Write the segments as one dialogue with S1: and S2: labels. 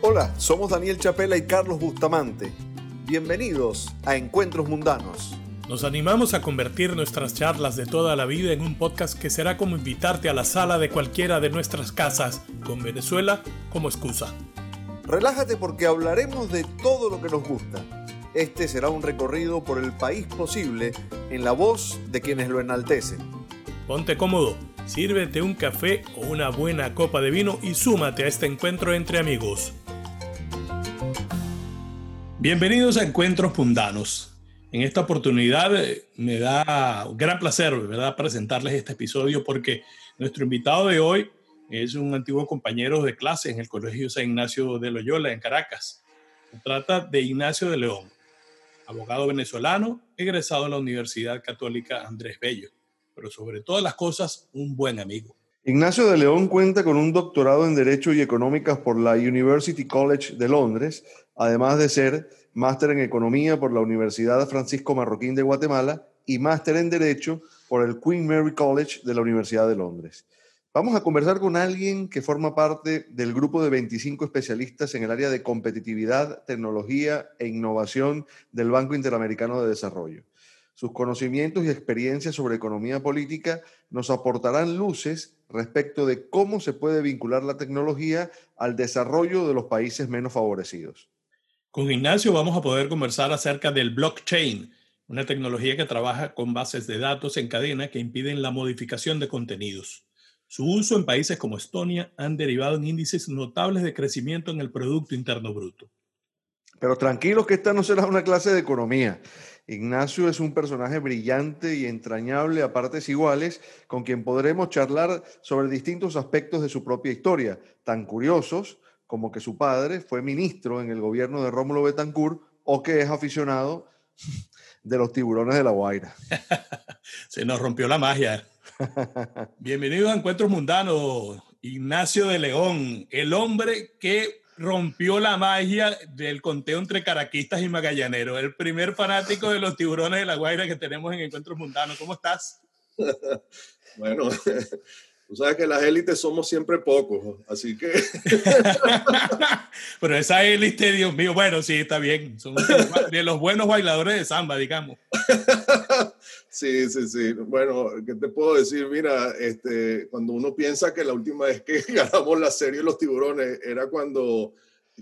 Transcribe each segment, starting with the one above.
S1: Hola, somos Daniel Chapela y Carlos Bustamante. Bienvenidos a Encuentros Mundanos.
S2: Nos animamos a convertir nuestras charlas de toda la vida en un podcast que será como invitarte a la sala de cualquiera de nuestras casas, con Venezuela como excusa.
S1: Relájate porque hablaremos de todo lo que nos gusta. Este será un recorrido por el país posible en la voz de quienes lo enaltecen.
S2: Ponte cómodo, sírvete un café o una buena copa de vino y súmate a este encuentro entre amigos. Bienvenidos a Encuentros Pundanos. En esta oportunidad eh, me da gran placer, ¿verdad?, presentarles este episodio porque nuestro invitado de hoy es un antiguo compañero de clase en el Colegio San Ignacio de Loyola en Caracas. Se trata de Ignacio de León, abogado venezolano, egresado de la Universidad Católica Andrés Bello, pero sobre todas las cosas, un buen amigo.
S1: Ignacio de León cuenta con un doctorado en Derecho y Económicas por la University College de Londres, además de ser máster en Economía por la Universidad Francisco Marroquín de Guatemala y máster en Derecho por el Queen Mary College de la Universidad de Londres. Vamos a conversar con alguien que forma parte del grupo de 25 especialistas en el área de competitividad, tecnología e innovación del Banco Interamericano de Desarrollo. Sus conocimientos y experiencias sobre economía política nos aportarán luces respecto de cómo se puede vincular la tecnología al desarrollo de los países menos favorecidos.
S2: Con Ignacio vamos a poder conversar acerca del blockchain, una tecnología que trabaja con bases de datos en cadena que impiden la modificación de contenidos. Su uso en países como Estonia han derivado en índices notables de crecimiento en el Producto Interno Bruto.
S1: Pero tranquilos que esta no será una clase de economía. Ignacio es un personaje brillante y entrañable a partes iguales, con quien podremos charlar sobre distintos aspectos de su propia historia, tan curiosos como que su padre fue ministro en el gobierno de Rómulo Betancourt o que es aficionado de los tiburones de la Guaira.
S2: Se nos rompió la magia. Bienvenido a Encuentros Mundanos, Ignacio de León, el hombre que rompió la magia del conteo entre caraquistas y magallaneros, el primer fanático de los tiburones de la Guaira que tenemos en Encuentros Mundanos. ¿Cómo estás?
S3: bueno, tú sabes que las élites somos siempre pocos, así que...
S2: Pero esa élite, Dios mío, bueno, sí, está bien. Son de los buenos bailadores de samba, digamos.
S3: Sí, sí, sí. Bueno, ¿qué te puedo decir? Mira, este, cuando uno piensa que la última vez que ganamos la serie Los Tiburones era cuando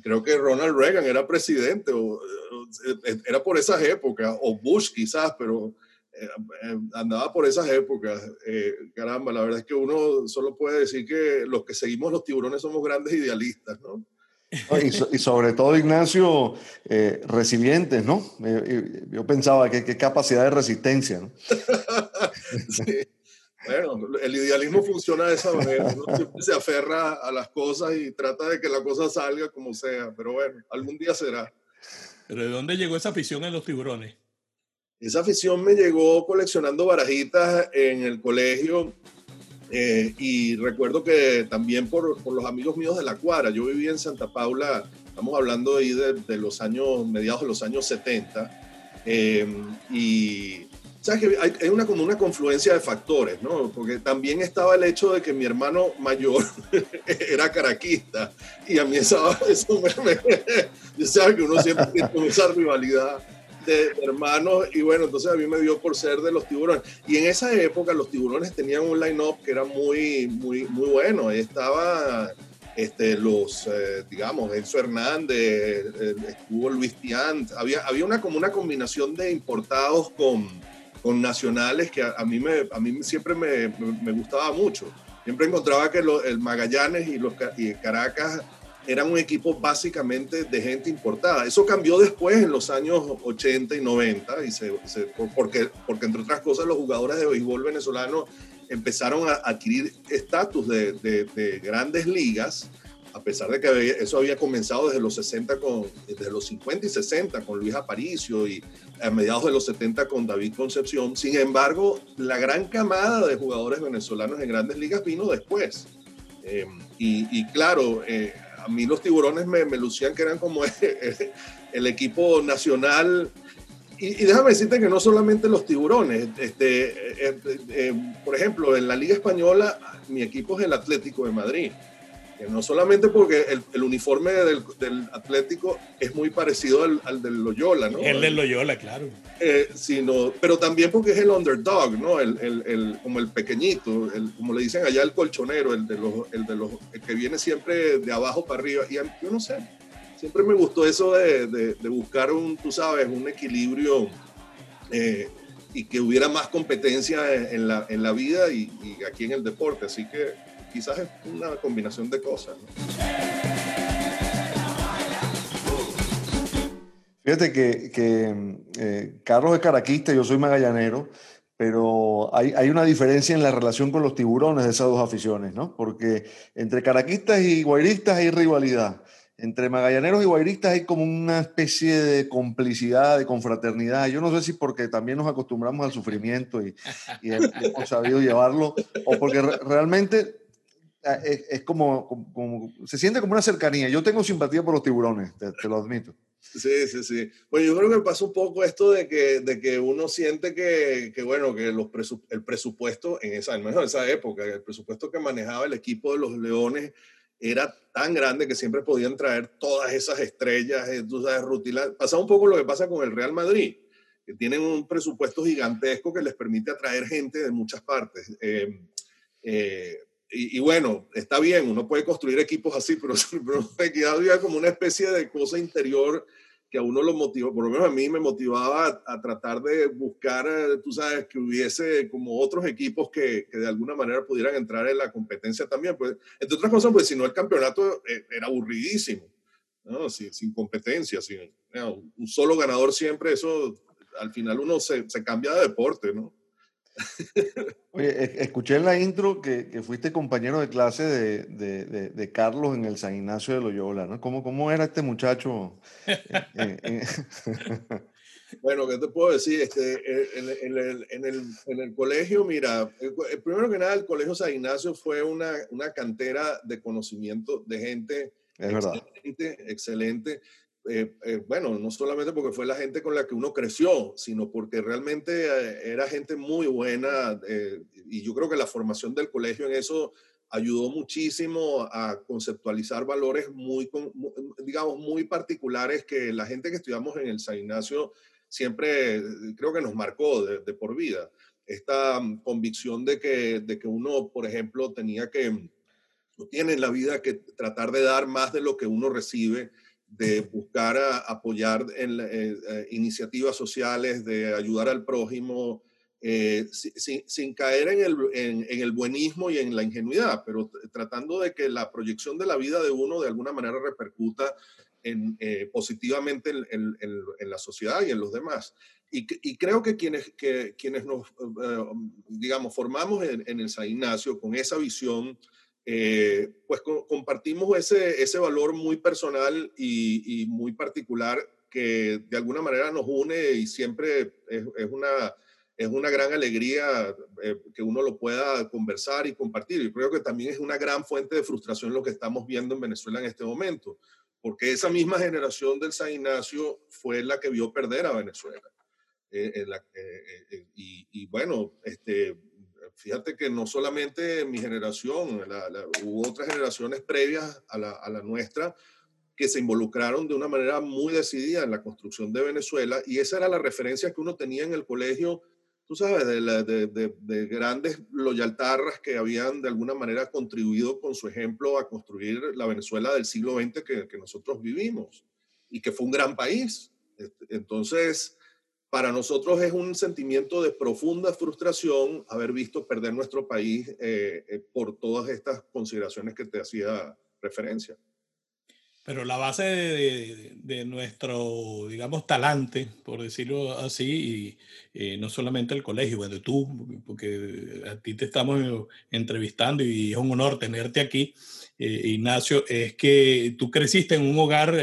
S3: creo que Ronald Reagan era presidente, o, era por esas épocas, o Bush quizás, pero andaba por esas épocas. Eh, caramba, la verdad es que uno solo puede decir que los que seguimos los tiburones somos grandes idealistas, ¿no?
S1: Y, sobre todo, Ignacio, eh, resilientes, ¿no? yo pensaba que qué capacidad de resistencia, ¿no?
S3: sí. Bueno, el idealismo funciona de esa manera, se aferra a las cosas y trata de que la cosa salga como sea, pero bueno, algún día será.
S2: ¿Pero de dónde llegó esa afición en los tiburones?
S3: Esa afición me llegó coleccionando barajitas en el colegio eh, y recuerdo que también por, por, los amigos míos de la cuadra, yo vivía en Santa Paula, estamos hablando ahí de, los años, mediados de los años 70, eh, y sabes que hay, una, como una confluencia de factores, ¿no? Porque también estaba el hecho de que mi hermano mayor era caraquista, y a mí eso, eso me, me, yo sabes que uno siempre tiene esa rivalidad hermanos y bueno, entonces a mí me dio por ser de los tiburones. Y en esa época los tiburones tenían un line-up que era muy, muy, muy bueno. Estaba este, los, eh, digamos, Enzo Hernández, estuvo Luis Tiant. Había, había una, como una combinación de importados con, con nacionales que a, mí, me, a mí siempre me, me, gustaba mucho. Siempre encontraba que el Magallanes y, los, y Caracas eran un equipo básicamente de gente importada. Eso cambió después en los años 80 y 90, y se, porque, porque entre otras cosas los jugadores de béisbol venezolanos empezaron a adquirir estatus de, de, grandes ligas, a pesar de que eso había comenzado desde los 60 con, desde los 50 y 60 con Luis Aparicio y a mediados de los 70 con David Concepción. Sin embargo, la gran camada de jugadores venezolanos en grandes ligas vino después. Eh, y, y, claro, eh, a mí los tiburones me, lucían que eran como el, equipo nacional. Y, déjame decirte que no solamente los tiburones, este, eh, eh, por ejemplo, en la Liga Española, mi equipo es el Atlético de Madrid. No solamente porque el, uniforme del, Atlético es muy parecido al, del Loyola, ¿no?
S2: El del Loyola, claro.
S3: Eh, sino, pero también porque es el underdog, ¿no? El, como el pequeñito, como le dicen allá el colchonero, el de los, el de los que viene siempre de abajo para arriba. Y yo no sé, siempre me gustó eso de, de, buscar un, tú sabes, un equilibrio eh, y que hubiera más competencia en la, en la vida y, y aquí en el deporte. Así que quizás es una combinación de cosas.
S1: Fíjate que, eh, Carlos es caraquista, yo soy magallanero, pero hay, hay, una diferencia en la relación con los tiburones de esas dos aficiones, ¿no? Porque entre caraquistas y guairistas hay rivalidad. Entre magallaneros y guairistas hay como una especie de complicidad, de confraternidad. Yo no sé si porque también nos acostumbramos al sufrimiento y hemos sabido llevarlo, o porque realmente Ah, es, como, como, se siente como una cercanía. Yo tengo simpatía por los tiburones, te, lo admito.
S3: Sí, sí, sí. Bueno, yo creo que pasa un poco esto de que, de que uno siente que, que bueno, que los el presupuesto en esa, en esa época, el presupuesto que manejaba el equipo de los Leones era tan grande que siempre podían traer todas esas estrellas, eh, tú sabes, rutilas. Pasa un poco lo que pasa con el Real Madrid, que tienen un presupuesto gigantesco que les permite atraer gente de muchas partes. Eh, eh, y, bueno, está bien, uno puede construir equipos así, pero, pero había como una especie de cosa interior que a uno lo motivó, por lo menos a mí me motivaba a, tratar de buscar, tú sabes, que hubiese como otros equipos que, que, de alguna manera pudieran entrar en la competencia también. Pues, entre otras cosas, pues si no el campeonato eh, era aburridísimo, ¿no? sin, sin competencia, sin, un solo ganador siempre, eso al final uno se, se cambia de deporte, ¿no?
S1: Oye, escuché en la intro que, que fuiste compañero de clase de, de, de, Carlos en el San Ignacio de Loyola, ¿no? ¿Cómo, cómo era este muchacho?
S3: bueno, ¿qué te puedo decir? Este, en, en, el, en, el, en, el, colegio, mira, primero que nada, el Colegio San Ignacio fue una, una cantera de conocimiento de gente
S1: es
S3: excelente, excelente. Eh, eh, bueno, no solamente porque fue la gente con la que uno creció, sino porque realmente eh, era gente muy buena y yo creo que la formación del colegio en eso ayudó muchísimo a conceptualizar valores muy, digamos, muy particulares que la gente que estudiamos en el San Ignacio siempre creo que nos marcó de, por vida. Esta mm, convicción de que, de que uno, por ejemplo, tenía que, no tiene en la vida que tratar de dar más de lo que uno recibe, de buscar apoyar en, eh, eh, iniciativas sociales, de ayudar al prójimo, eh, sin, caer en el, en, el, buenismo y en la ingenuidad, pero tratando de que la proyección de la vida de uno de alguna manera repercuta en, positivamente en, la sociedad y en los demás. Y, creo que quienes, que, quienes nos, digamos, formamos en, el San Ignacio con esa visión, eh, pues compartimos ese, valor muy personal y, muy particular que de alguna manera nos une y siempre es, una, es una gran alegría eh, que uno lo pueda conversar y compartir. Y creo que también es una gran fuente de frustración lo que estamos viendo en Venezuela en este momento, porque esa misma generación del San Ignacio fue la que vio perder a Venezuela. Eh, y, bueno, este, fíjate que no solamente mi generación, hubo otras generaciones previas a la, la, nuestra que se involucraron de una manera muy decidida en la construcción de Venezuela y esa era la referencia que uno tenía en el colegio, tú sabes, de, de, grandes loyaltarras que habían de alguna manera contribuido con su ejemplo a construir la Venezuela del siglo XX que, que nosotros vivimos y que fue un gran país. Este, entonces, para nosotros es un sentimiento de profunda frustración haber visto perder nuestro país eh, eh, por todas estas consideraciones que te hacía referencia.
S2: Pero la base de, nuestro, digamos, talante, por decirlo así, y eh, no solamente el colegio, bueno, tú, porque a ti te estamos entrevistando y es un honor tenerte aquí, Ignacio, es que tú creciste en un hogar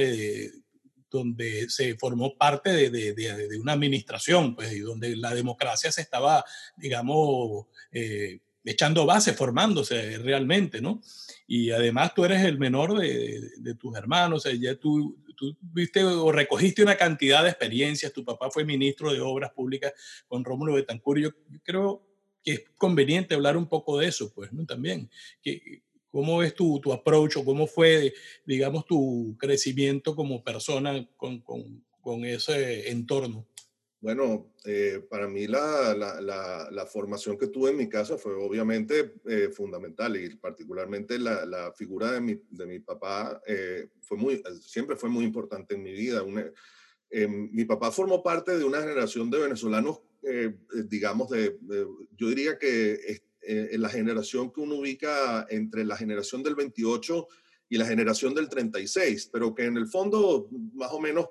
S2: donde se formó parte de, de, de, una administración, pues, y donde la democracia se estaba, digamos, eh, echando base, formándose realmente, ¿no? Y además tú eres el menor de, tus hermanos, ya tú, tú viste o recogiste una cantidad de experiencias, tu papá fue ministro de Obras Públicas con Rómulo Betancourt, yo, creo que es conveniente hablar un poco de eso, pues, ¿no? También, que, ¿Cómo es tu, tu approach o cómo fue, digamos, tu crecimiento como persona con, con, con ese entorno?
S3: Bueno, eh, para mí la, la, la, formación que tuve en mi casa fue obviamente eh, fundamental y particularmente la, figura de mi, de mi papá eh, fue muy, siempre fue muy importante en mi vida. mi papá formó parte de una generación de venezolanos, digamos, de, yo diría que en la generación que uno ubica entre la generación del 28 y la generación del 36, pero que en el fondo más o menos,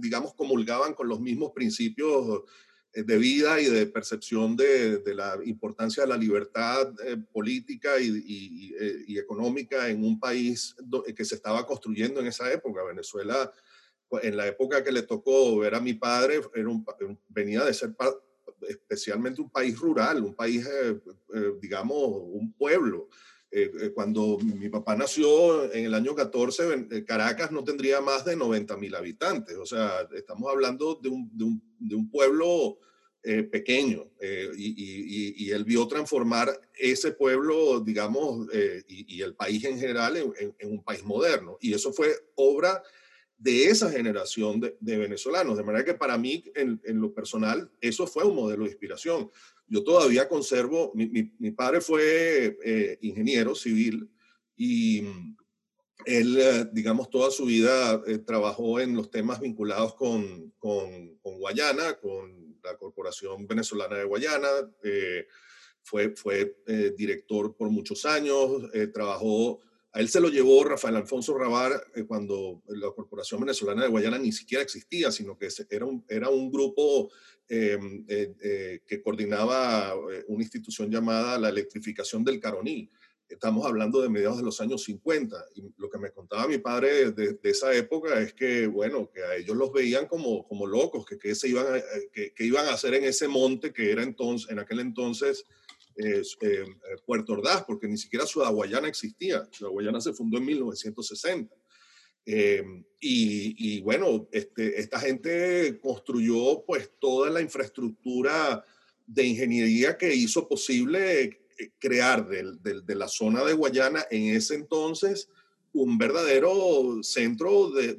S3: digamos, comulgaban con los mismos principios eh, de vida y de percepción de, la importancia de la libertad eh, política y, eh, y, económica en un país que se estaba construyendo en esa época. Venezuela, en la época que le tocó ver a mi padre, era un, venía de ser especialmente un país rural, un país, digamos, un pueblo. Eh, eh, cuando mi papá nació en el año 14, eh, Caracas no tendría más de 90 mil habitantes. O sea, estamos hablando de un, de un, de un pueblo pequeño y, y, él vio transformar ese pueblo, digamos, y, el país en general en, en, un país moderno. Y eso fue obra de esa generación de, venezolanos. De manera que para mí, en, en, lo personal, eso fue un modelo de inspiración yo todavía conservo, mi, mi, padre fue eh, ingeniero civil y mm, él, eh, digamos, toda su vida eh, trabajó en los temas vinculados con, con, con, Guayana, con la Corporación Venezolana de Guayana. fue fue director por muchos años, trabajó a él se lo llevó Rafael Alfonso Rabar cuando la Corporación Venezolana de Guayana ni siquiera existía, sino que era un, grupo Em, eh, eh, que coordinaba eh, una institución llamada la electrificación del Caroní. Estamos hablando de mediados de los años 50 y lo que me contaba mi padre de, esa época es que, bueno, que a ellos los veían como, como locos, que, que, se iban a, que, iban a hacer en ese monte que era entonces, en aquel entonces Puerto Ordaz, porque ni siquiera Ciudad Guayana existía. Ciudad Guayana se fundó en 1960. Em, y, bueno, este, esta gente construyó pues toda la infraestructura de ingeniería que hizo posible eh, crear de la zona de Guayana en ese entonces un verdadero centro de,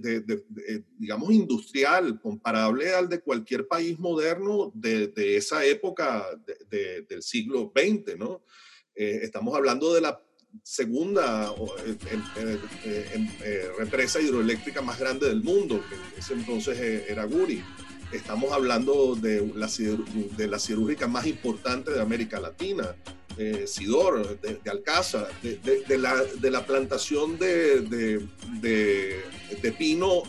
S3: digamos, industrial, comparable al de cualquier país moderno de, esa época del siglo XX, ¿no? Eh, estamos hablando de la segunda eh, represa hidroeléctrica más grande del mundo, que en ese entonces eh, era Guri. Estamos hablando de la, de la cirúrgica más importante de América Latina, eh, Sidor, de, Alcázar, de, la, de la plantación de, de pino,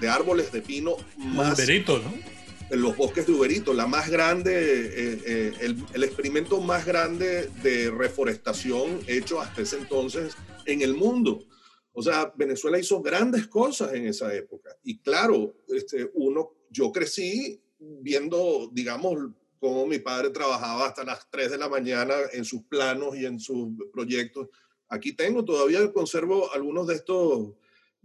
S3: de árboles de pino
S2: más... ¿no?
S3: en los bosques de Uberito, la más grande, eh, eh, el, experimento más grande de reforestación hecho hasta ese entonces en el mundo. O sea, Venezuela hizo grandes cosas en esa época. Y claro, este, uno, yo crecí viendo, digamos, cómo mi padre trabajaba hasta las 3 de la mañana en sus planos y en sus proyectos. Aquí tengo, todavía conservo algunos de estos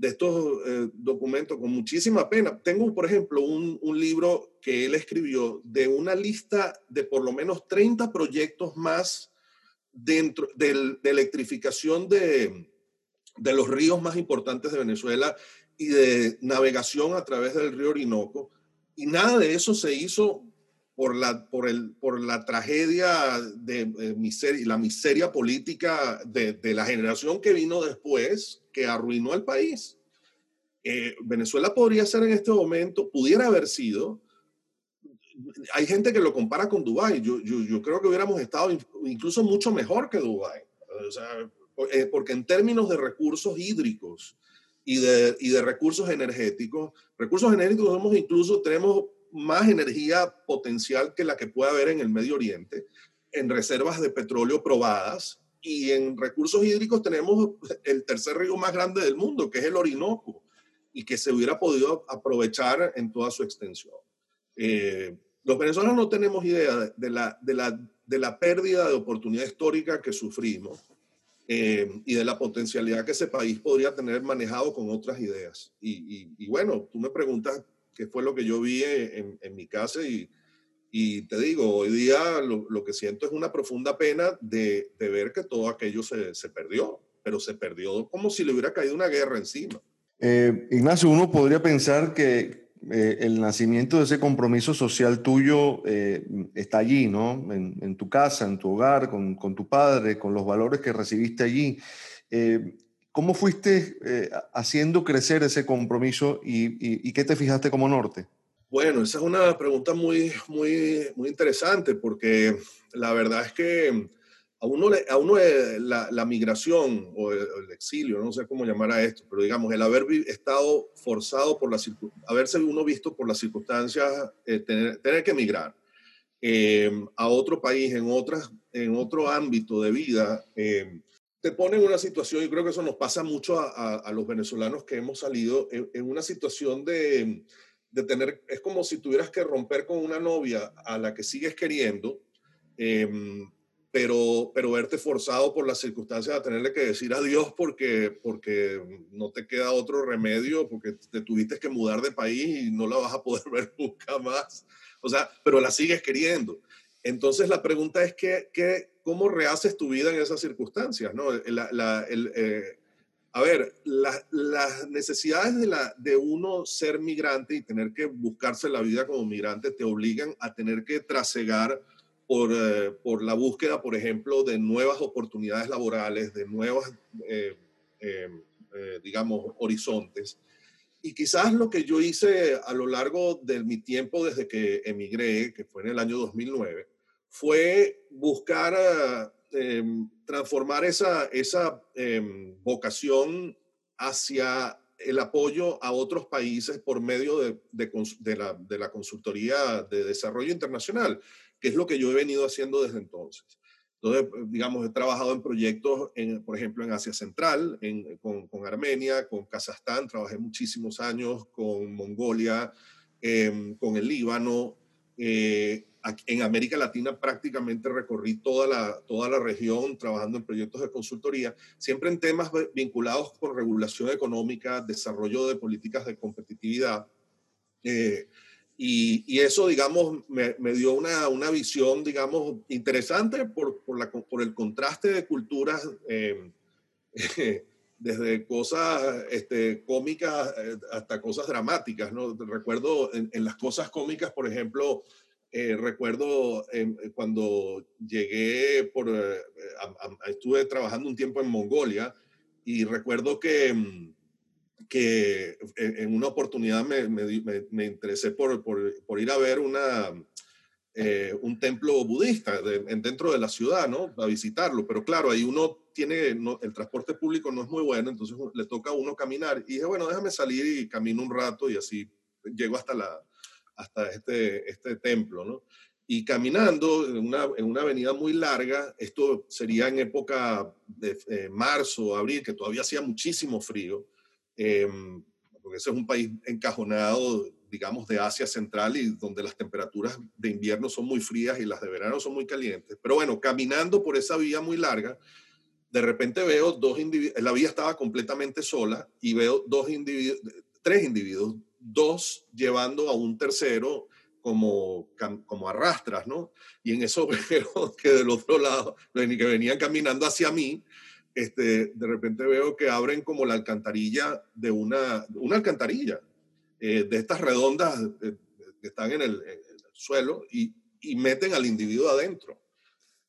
S3: de estos eh, documentos con muchísima pena. Tengo, por ejemplo, un, libro que él escribió de una lista de por lo menos 30 proyectos más dentro de, de electrificación de, de los ríos más importantes de Venezuela y de navegación a través del río Orinoco. Y nada de eso se hizo por la, por el, por la tragedia de, de miseria, la miseria política de, de, la generación que vino después, que arruinó el país. Eh, Venezuela podría ser en este momento, pudiera haber sido, hay gente que lo compara con Dubái, yo, yo, yo creo que hubiéramos estado incluso mucho mejor que Dubái, o sea, eh, porque en términos de recursos hídricos y de, y de recursos energéticos, recursos energéticos somos incluso, tenemos más energía potencial que la que puede haber en el Medio Oriente, en reservas de petróleo probadas, y en recursos hídricos tenemos el tercer río más grande del mundo, que es el Orinoco, y que se hubiera podido aprovechar en toda su extensión. Eh, los venezolanos no tenemos idea de la, de la, de la pérdida de oportunidad histórica que sufrimos eh, y de la potencialidad que ese país podría tener manejado con otras ideas. Y, y, bueno, tú me preguntas qué fue lo que yo vi en, mi casa y te digo, hoy día lo, que siento es una profunda pena de, ver que todo aquello se, se perdió. pero se perdió como si le hubiera caído una guerra encima.
S1: Eh, Ignacio, uno podría pensar que eh, el nacimiento de ese compromiso social tuyo eh, está allí, ¿no? En, tu casa, en tu hogar, con, con, tu padre, con los valores que recibiste allí. ¿Cómo fuiste haciendo crecer ese compromiso y, y, qué te fijaste como norte?
S3: Bueno, esa es una pregunta muy, muy, muy interesante porque la verdad es que a uno, a uno la, migración o el, exilio, no sé cómo llamar a esto, pero digamos, el haber estado forzado por las haberse uno visto por las circunstancias, eh, tener, que emigrar em, a otro país, en, otras, en otro ámbito de vida, em, te pone en una situación, y creo que eso nos pasa mucho a, los venezolanos que hemos salido, en, una situación de, de, tener, es como si tuvieras que romper con una novia a la que sigues queriendo. Eh, pero, pero verte forzado por las circunstancias a tenerle que decir adiós porque, porque no te queda otro remedio, porque te tuviste que mudar de país y no la vas a poder ver nunca más. O sea, pero la sigues queriendo. Entonces la pregunta es que, que ¿cómo rehaces tu vida en esas circunstancias? ¿no? La, eh, a ver, las necesidades de, uno ser migrante y tener que buscarse la vida como migrante te obligan a tener que trasegar eh, por, la búsqueda, por ejemplo, de nuevas oportunidades laborales, de nuevas, eh, eh, digamos, horizontes. Y quizás lo que yo hice a lo largo de mi tiempo desde que emigré, que fue en el año 2009, fue buscar em, transformar esa, esa em, vocación hacia el apoyo a otros países por medio de, de, la, de, la, consultoría de desarrollo internacional que es lo que yo he venido haciendo desde entonces. Entonces, digamos, he trabajado en proyectos, en, por ejemplo, en Asia Central, en, con, con, Armenia, con Kazajstán, trabajé muchísimos años con Mongolia, em, con el Líbano. Eh, en América Latina prácticamente recorrí toda la, toda la región trabajando en proyectos de consultoría, siempre en temas vinculados con regulación económica, desarrollo de políticas de competitividad. Eh, y, eso, digamos, me, dio una, una, visión, digamos, interesante por, por, la, por el contraste de culturas, eh, desde cosas este, cómicas eh, hasta cosas dramáticas, ¿no? Recuerdo en, las cosas cómicas, por ejemplo, eh, recuerdo cuando llegué por, estuve trabajando un tiempo en Mongolia y recuerdo que mm, que en una oportunidad me, interesé por, ir a ver eh, un templo budista dentro de la ciudad, ¿no? A visitarlo. Pero claro, ahí uno tiene, el transporte público no es muy bueno, entonces le toca a uno caminar. Y dije, bueno, déjame salir y camino un rato y así llego hasta, este, este templo, ¿no? Y caminando en una, en una avenida muy larga, esto sería en época de eh, marzo, abril, que todavía hacía muchísimo frío, Em, porque ese es un país encajonado, digamos, de Asia Central y donde las temperaturas de invierno son muy frías y las de verano son muy calientes. Pero bueno, caminando por esa vía muy larga, de repente veo dos individuos, la vía estaba completamente sola y veo dos individuos, tres individuos, dos llevando a un tercero como, como arrastras, ¿no? Y en eso veo que del otro lado, que venían caminando hacia mí, este, de repente veo que abren como la alcantarilla de una, una alcantarilla, eh, de estas redondas eh, que están en el, suelo y, meten al individuo adentro.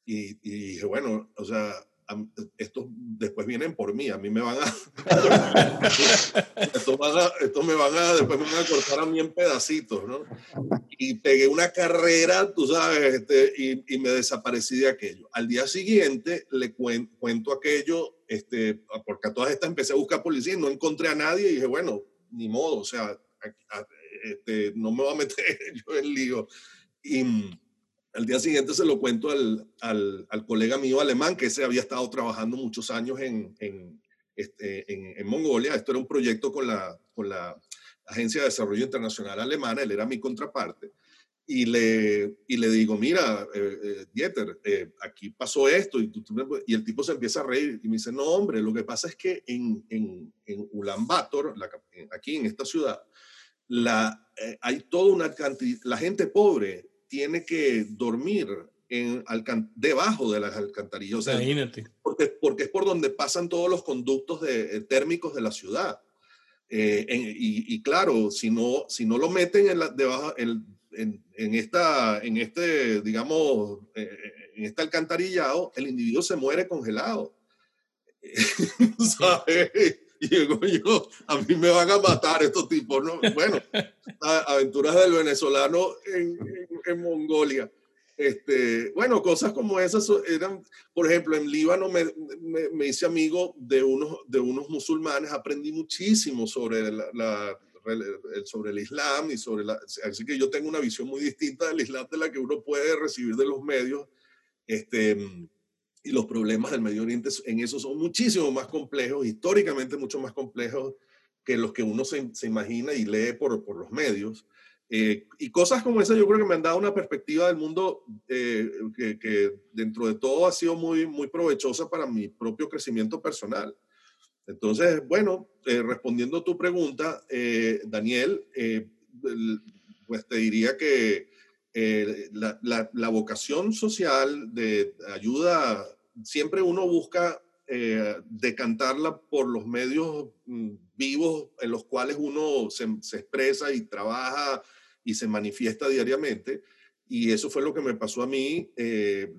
S3: Y, y, dije, bueno, o sea, estos después vienen por mí, a mí me van a, esto, me van a, después me van a cortar a mí en pedacitos, ¿no? Y pegué una carrera, tú sabes, este, y, y, me desaparecí de aquello. Al día siguiente le cuento aquello, este, porque a todas estas empecé a buscar policía y no encontré a nadie y dije, bueno, ni modo, o sea, este, no me voy a meter yo en lío. Y al día siguiente se lo cuento al, al, al, colega mío alemán, que se había estado trabajando muchos años en, en, este, en, en, Mongolia. Esto era un proyecto con la, con la Agencia de Desarrollo Internacional Alemana, él era mi contraparte. Y le, y le digo, mira, eh, eh Dieter, eh, aquí pasó esto, y, y, el tipo se empieza a reír y me dice, no, hombre, lo que pasa es que en, en, en Ulaanbaatar, la, aquí en esta ciudad, la, eh, hay toda una cantidad, la gente pobre tiene que dormir en debajo de las alcantarillas. porque, porque es por donde pasan todos los conductos de, térmicos de la ciudad. y, claro, si no, si no lo meten en la, debajo, en, en, esta, en este, digamos, en este alcantarillado, el individuo se muere congelado. ¿Sabes? Y digo yo, a mí me van a matar estos tipos, ¿no? Bueno, aventuras del venezolano en, en, Mongolia. Este, bueno, cosas como esas eran, por ejemplo, en Líbano me, me, hice amigo de unos, de unos musulmanes, aprendí muchísimo sobre, la, sobre el Islam y sobre la, así que yo tengo una visión muy distinta del Islam de la que uno puede recibir de los medios. Este, y los problemas del Medio Oriente en eso son muchísimo más complejos, históricamente mucho más complejos que los que uno se, se imagina y lee por, por los medios. Eh, y cosas como esas yo creo que me han dado una perspectiva del mundo eh, que, que, dentro de todo ha sido muy, muy provechosa para mi propio crecimiento personal. Entonces, bueno, eh, respondiendo a tu pregunta, Daniel, pues te diría que eh, la, la, vocación social de ayuda, siempre uno busca eh, decantarla por los medios mm, vivos en los cuales uno se, se, expresa y trabaja y se manifiesta diariamente. Y eso fue lo que me pasó a mí, eh,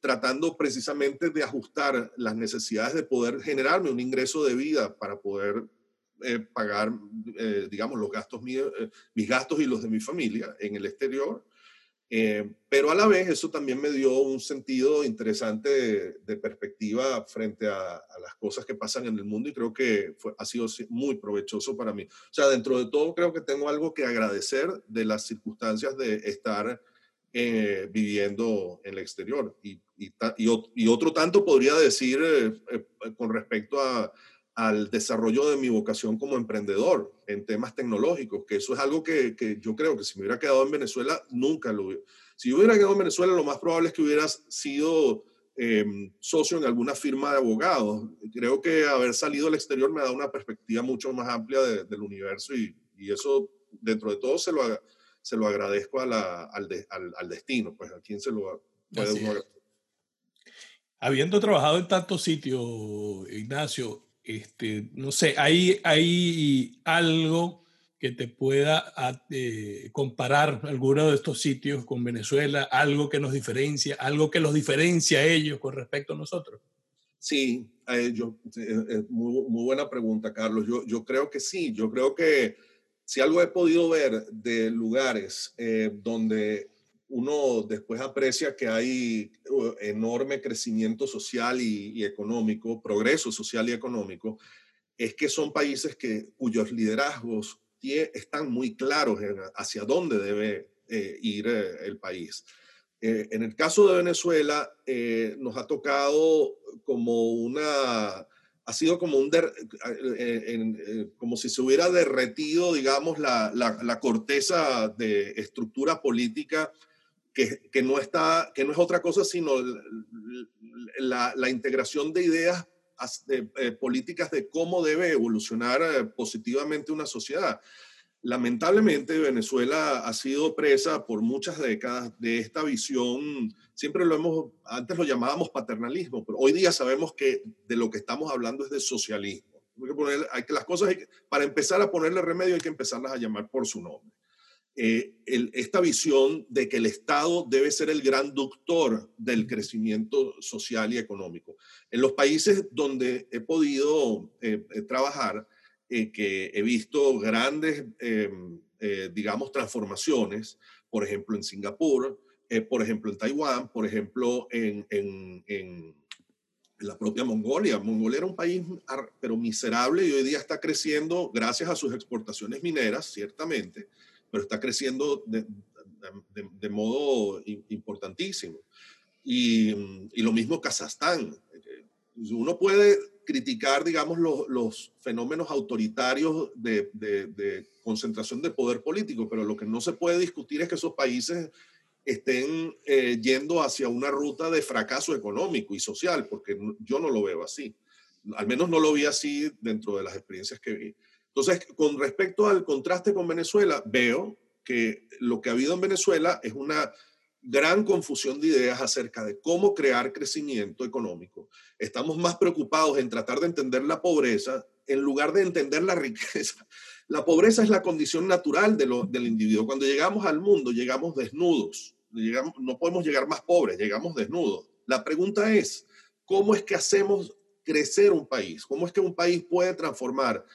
S3: tratando precisamente de ajustar las necesidades de poder generarme un ingreso de vida para poder pagar, digamos, los gastos míos, mis gastos y los de mi familia en el exterior eh, pero a la vez eso también me dio un sentido interesante de, perspectiva frente a, las cosas que pasan en el mundo y creo que fue, ha sido muy provechoso para mí. O sea, dentro de todo creo que tengo algo que agradecer de las circunstancias de estar eh, viviendo en el exterior. Y, y, y, otro tanto podría decir eh, con respecto a, al desarrollo de mi vocación como emprendedor en temas tecnológicos, que eso es algo que, que yo creo que si me hubiera quedado en Venezuela, nunca lo hubiera. Si yo hubiera quedado en Venezuela, lo más probable es que hubieras sido em, socio en alguna firma de abogados. Creo que haber salido al exterior me da una perspectiva mucho más amplia del universo y, y, eso, dentro de todo, se lo, se lo agradezco a la, al, al, destino, pues a quien se lo puede
S2: Habiendo trabajado en tantos sitios, Ignacio, este, no sé, ¿hay, hay algo que te pueda ah, eh, comparar alguno de estos sitios con Venezuela, algo que nos diferencia, algo que los diferencia a ellos con respecto a nosotros?
S3: Sí, eh, yo, eh, muy, buena pregunta, Carlos. Yo, yo creo que sí, yo creo que si algo he podido ver de lugares donde uno después aprecia que hay uh, enorme crecimiento social y, económico, progreso social y económico, es que son países que, cuyos liderazgos están muy claros hacia dónde debe eh, ir eh, el país. Eh, en el caso de Venezuela, nos ha tocado como una, ha sido como un, como si se hubiera derretido, digamos, la, la, la corteza de estructura política que, no está, que no es otra cosa sino la, integración de ideas de, eh, políticas de cómo debe evolucionar eh, positivamente una sociedad. Lamentablemente Venezuela ha sido presa por muchas décadas de esta visión, siempre lo hemos, antes lo llamábamos paternalismo, pero hoy día sabemos que de lo que estamos hablando es de socialismo. Hay que, las cosas, para empezar a ponerle remedio hay que empezarlas a llamar por su nombre. Eh, esta visión de que el Estado debe ser el gran ductor del crecimiento social y económico. En los países donde he podido eh, eh, trabajar, que he visto grandes, digamos, transformaciones, por ejemplo, en Singapur, por ejemplo, en Taiwán, por ejemplo, en, en, en la propia Mongolia. Mongolia era un país, pero miserable y hoy día está creciendo gracias a sus exportaciones mineras, ciertamente, pero está creciendo de, de, modo importantísimo. Y, y, lo mismo Kazajstán. Uno puede criticar, digamos, los, los fenómenos autoritarios de, de, concentración de poder político, pero lo que no se puede discutir es que esos países estén eh, yendo hacia una ruta de fracaso económico y social, porque yo no lo veo así. Al menos no lo vi así dentro de las experiencias que vi. Entonces, con respecto al contraste con Venezuela, veo que lo que ha habido en Venezuela es una, gran confusión de ideas acerca de cómo crear crecimiento económico. Estamos más preocupados en tratar de entender la pobreza en lugar de entender la riqueza. La pobreza es la condición natural de lo, del individuo. Cuando llegamos al mundo, llegamos desnudos. No podemos llegar más pobres, llegamos desnudos. La pregunta es, ¿cómo es que hacemos crecer un país? ¿Cómo es que un país puede transformar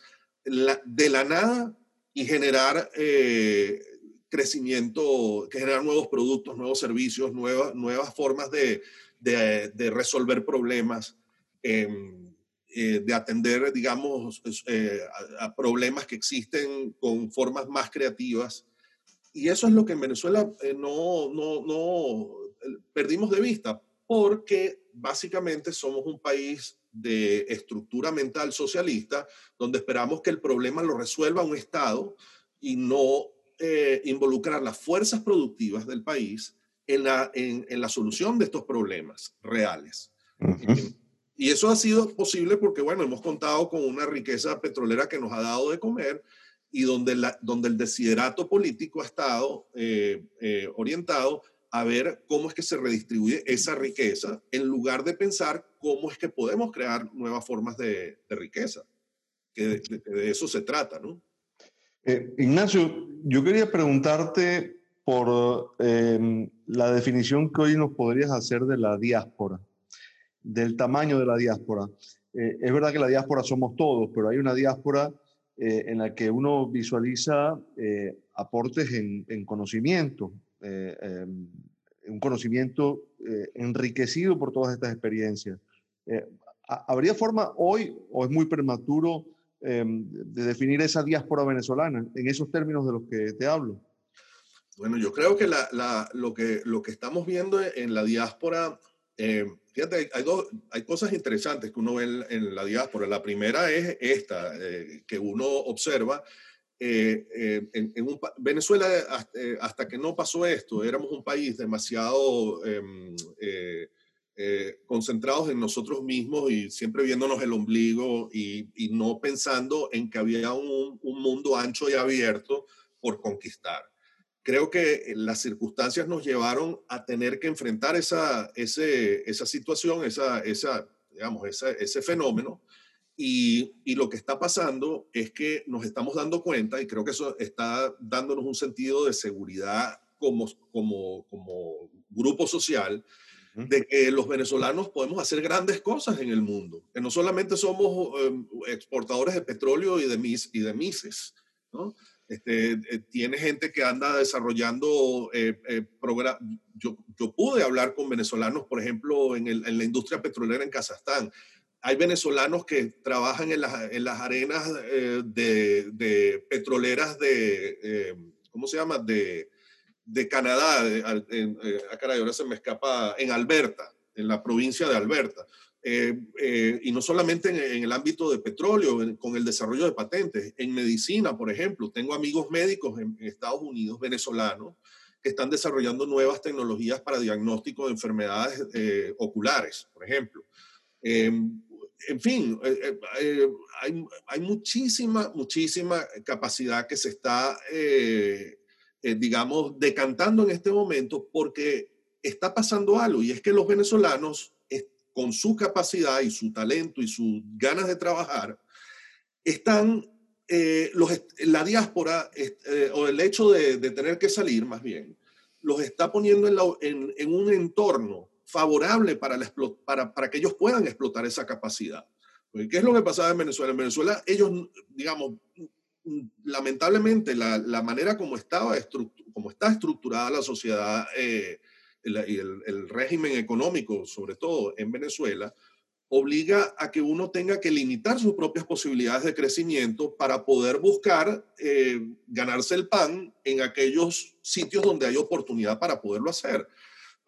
S3: de la nada y generar eh, crecimiento, generar nuevos productos, nuevos servicios, nuevas, nuevas formas de, de, resolver problemas, em, eh, de atender, digamos, eh, a, problemas que existen con formas más creativas. Y eso es lo que en Venezuela no, no, no perdimos de vista, porque básicamente somos un país de estructura mental socialista, donde esperamos que el problema lo resuelva un Estado y no eh, involucrar las fuerzas productivas del país en la, en, la solución de estos problemas reales. y, eso ha sido posible porque, bueno, hemos contado con una riqueza petrolera que nos ha dado de comer y donde, la, donde el desiderato político ha estado eh, eh, orientado a ver cómo es que se redistribuye esa riqueza en lugar de pensar cómo es que podemos crear nuevas formas de, riqueza, que de, eso se trata, ¿no?
S1: Eh, Ignacio, yo quería preguntarte por em, la definición que hoy nos podrías hacer de la diáspora, del tamaño de la diáspora. Eh, es verdad que la diáspora somos todos, pero hay una diáspora eh, en la que uno visualiza aportes en, en conocimiento, eh, em, un conocimiento eh, enriquecido por todas estas experiencias. Eh, ¿Habría forma hoy, o es muy prematuro, em, de definir esa diáspora venezolana en esos términos de los que te hablo?
S3: Bueno, yo creo que, lo, que estamos viendo en la diáspora, fíjate, hay, dos, hay cosas interesantes que uno ve en, la diáspora. La primera es esta, que uno observa eh, eh, en, Venezuela, eh, hasta, que no pasó esto, éramos un país demasiado em, concentrados en nosotros mismos y siempre viéndonos el ombligo y, no pensando en que había un, mundo ancho y abierto por conquistar. Creo que las circunstancias nos llevaron a tener que enfrentar esa, ese, esa situación, esa, esa, digamos, ese fenómeno y, y, lo que está pasando es que nos estamos dando cuenta, y creo que eso está dándonos un sentido de seguridad como, como, como grupo social, de que los venezolanos podemos hacer grandes cosas en el mundo, que no solamente somos em, exportadores de petróleo y de, mis, y de mises, ¿no? Este, eh, tiene gente que anda desarrollando eh, eh programas. Yo, yo, pude hablar con venezolanos, por ejemplo, en, el, en la industria petrolera en Kazajstán hay venezolanos que trabajan en las, en las arenas eh, de, de, petroleras de, eh, ¿cómo se llama? De, de Canadá, en, eh, ah, caray, ahora se me escapa, en Alberta, en la provincia de Alberta. y no solamente en, el ámbito de petróleo, con el desarrollo de patentes, en medicina, por ejemplo. Tengo amigos médicos en, Estados Unidos, venezolanos, que están desarrollando nuevas tecnologías para diagnóstico de enfermedades oculares, por ejemplo en fin, eh, eh, eh, hay, muchísima, muchísima capacidad que se está, digamos, decantando en este momento porque está pasando algo y es que los venezolanos, con su capacidad y su talento y sus ganas de trabajar, están, la diáspora o el hecho de, tener que salir más bien, los está poniendo en, en un entorno favorable para, para, para que ellos puedan explotar esa capacidad. ¿Qué es lo que pasaba en Venezuela? En Venezuela, ellos, digamos, lamentablemente, la, la manera como, estaba como está estructurada la sociedad eh, y el, el, régimen económico, sobre todo en Venezuela, obliga a que uno tenga que limitar sus propias posibilidades de crecimiento para poder buscar eh, ganarse el pan en aquellos sitios donde hay oportunidad para poderlo hacer.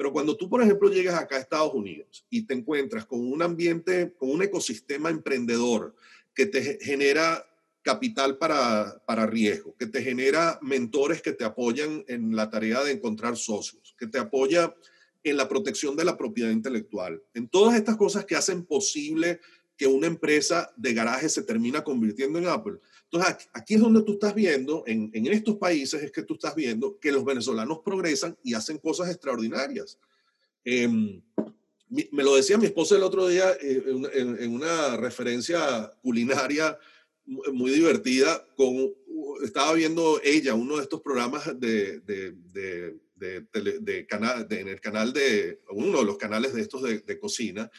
S3: Pero cuando tú, por ejemplo, llegas acá a Estados Unidos y te encuentras con un ambiente, con un ecosistema emprendedor que te genera capital para, para riesgo, que te genera mentores que te apoyan en la tarea de encontrar socios, que te apoya en la protección de la propiedad intelectual, en todas estas cosas que hacen posible que una empresa de garaje se termina convirtiendo en Apple. Entonces, aquí es donde tú estás viendo, en, estos países es que tú estás viendo que los venezolanos progresan y hacen cosas extraordinarias. Em, me lo decía mi esposa el otro día eh, en, una referencia culinaria muy divertida. Con, estaba viendo ella uno de estos programas de, de, de, en el canal de uno de los canales de estos de, cocina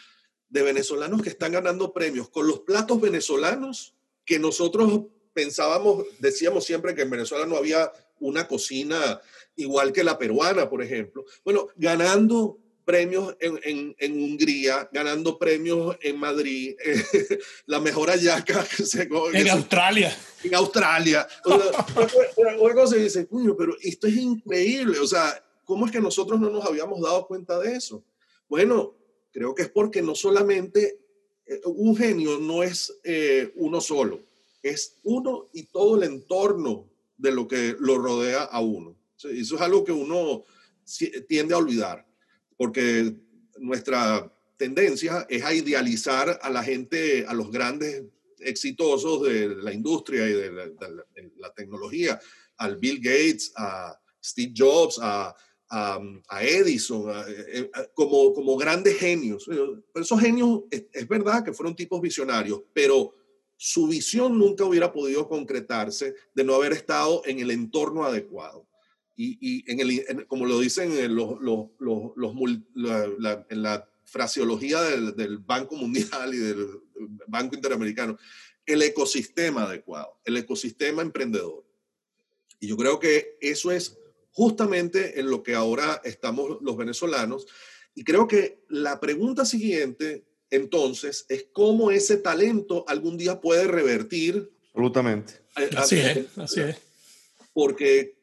S3: de venezolanos que están ganando premios con los platos venezolanos que nosotros pensábamos, decíamos siempre que en Venezuela no había una cocina igual que la peruana, por ejemplo. Bueno, ganando premios en, en, Hungría, ganando premios en Madrid, la mejor ayaca que se
S2: En Australia.
S3: En Australia. una, cosa dice, pero esto es increíble. O sea, ¿cómo es que nosotros no nos habíamos dado cuenta de eso? Bueno, creo que es porque no solamente eh, un genio no es eh, uno solo, es uno y todo el entorno de lo que lo rodea a uno. Eso es algo que uno tiende a olvidar porque nuestra tendencia es a idealizar a la gente, a los grandes exitosos de la industria y de la, tecnología, al Bill Gates, a Steve Jobs, a, a, Edison, eh, como, como grandes genios. Esos genios, es, verdad que fueron tipos visionarios, pero su visión nunca hubiera podido concretarse de no haber estado en el entorno adecuado y, en el, como lo dicen los, los, los, la, en la fraseología del, Banco Mundial y del Banco Interamericano, el ecosistema adecuado, el ecosistema emprendedor. Y yo creo que eso es justamente en lo que ahora estamos los venezolanos. Y creo que la pregunta siguiente, entonces, es cómo ese talento algún día puede revertir.
S1: Absolutamente.
S2: así es, así es.
S3: Porque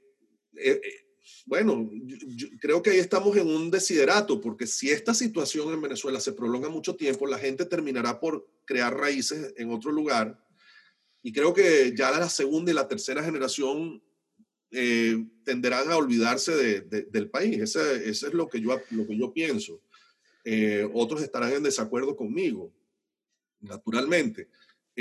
S3: eh, eh, bueno, yo, creo que ahí estamos en un desiderato, porque si esta situación en Venezuela se prolonga mucho tiempo, la gente terminará por crear raíces en otro lugar. Y creo que ya la segunda y la tercera generación eh, tenderán a olvidarse del país. Ese, es lo que yo, lo que yo pienso. otros estarán en desacuerdo conmigo, naturalmente.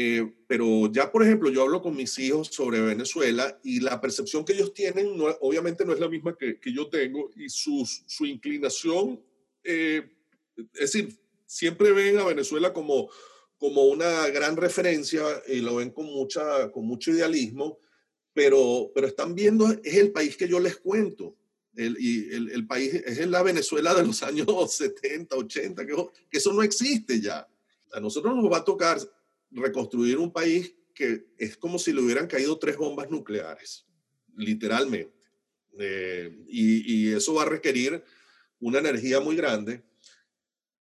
S3: Eh, pero ya, por ejemplo, yo hablo con mis hijos sobre Venezuela y la percepción que ellos tienen obviamente no es la misma que, que yo tengo y su, su inclinación, eh, es decir, siempre ven a Venezuela como, como una gran referencia y lo ven con, mucha, con mucho idealismo, pero, pero están viendo, es el país que yo les cuento. El, y el, el país es la Venezuela de los años 70, 80, que, que eso no existe ya. A nosotros nos va a tocar reconstruir un país que es como si le hubieran caído tres bombas nucleares, literalmente. Eh, y, eso va a requerir una energía muy grande.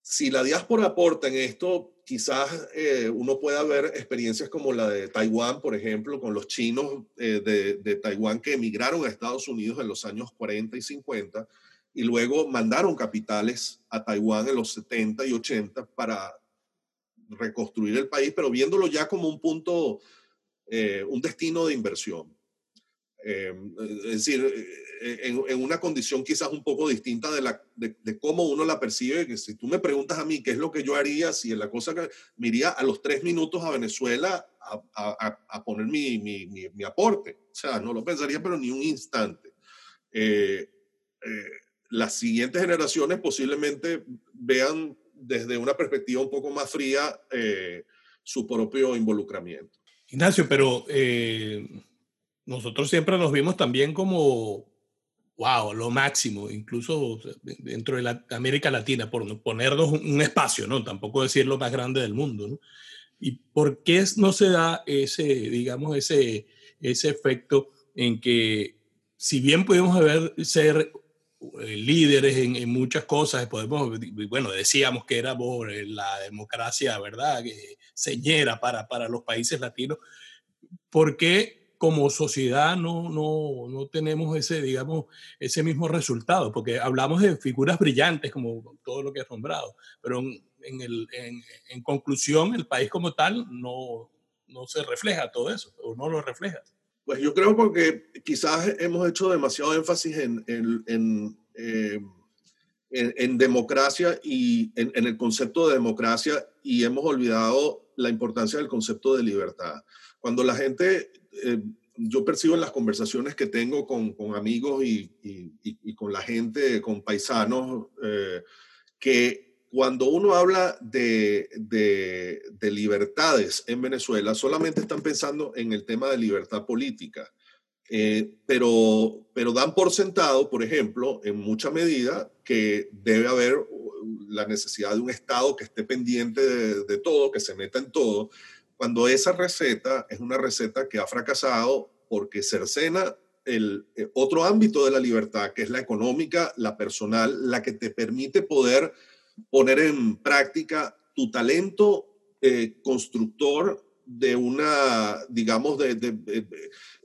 S3: Si la diáspora aporta en esto, quizás eh, uno pueda ver experiencias como la de Taiwán, por ejemplo, con los chinos eh, de, Taiwán que emigraron a Estados Unidos en los años 40 y 50 y luego mandaron capitales a Taiwán en los 70 y 80 para reconstruir el país, pero viéndolo ya como un punto, eh, un destino de inversión. Eh, es decir, eh, en, una condición quizás un poco distinta de, la, de, cómo uno la percibe, que si tú me preguntas a mí qué es lo que yo haría, si es la cosa que me iría a los tres minutos a Venezuela a, a, a poner mi, mi, mi, aporte. O sea, no lo pensaría, pero ni un instante. las siguientes generaciones posiblemente vean desde una perspectiva un poco más fría eh, su propio involucramiento.
S2: Ignacio, pero eh, nosotros siempre nos vimos también como, wow, lo máximo, incluso dentro de la América Latina, por ponernos un espacio, ¿no? Tampoco decir lo más grande del mundo, ¿no? ¿Y por qué no se da ese, digamos, ese, ese efecto en que si bien podemos haber, ser eh, líderes en, muchas cosas, podemos, bueno, decíamos que éramos la democracia, ¿verdad?, que señera para, para los países latinos, ¿por qué como sociedad no, no, no tenemos ese, digamos, ese mismo resultado? Porque hablamos de figuras brillantes, como todo lo que has nombrado, pero en, el, en, en conclusión, el país como tal no, no se refleja todo eso, o no lo refleja.
S3: Pues yo creo porque quizás hemos hecho demasiado énfasis en, en, eh, en democracia y en, el concepto de democracia y hemos olvidado la importancia del concepto de libertad. Cuando la gente, eh, yo percibo en las conversaciones que tengo con, con amigos y, y, y, con la gente, con paisanos, eh, que cuando uno habla de, de, de, libertades en Venezuela, solamente están pensando en el tema de libertad política. Eh, pero, pero dan por sentado, por ejemplo, en mucha medida, que debe haber la necesidad de un Estado que esté pendiente de, de todo, que se meta en todo, cuando esa receta es una receta que ha fracasado porque cercena el eh, otro ámbito de la libertad, que es la económica, la personal, la que te permite poder poner en práctica tu talento eh, constructor de una, digamos, de,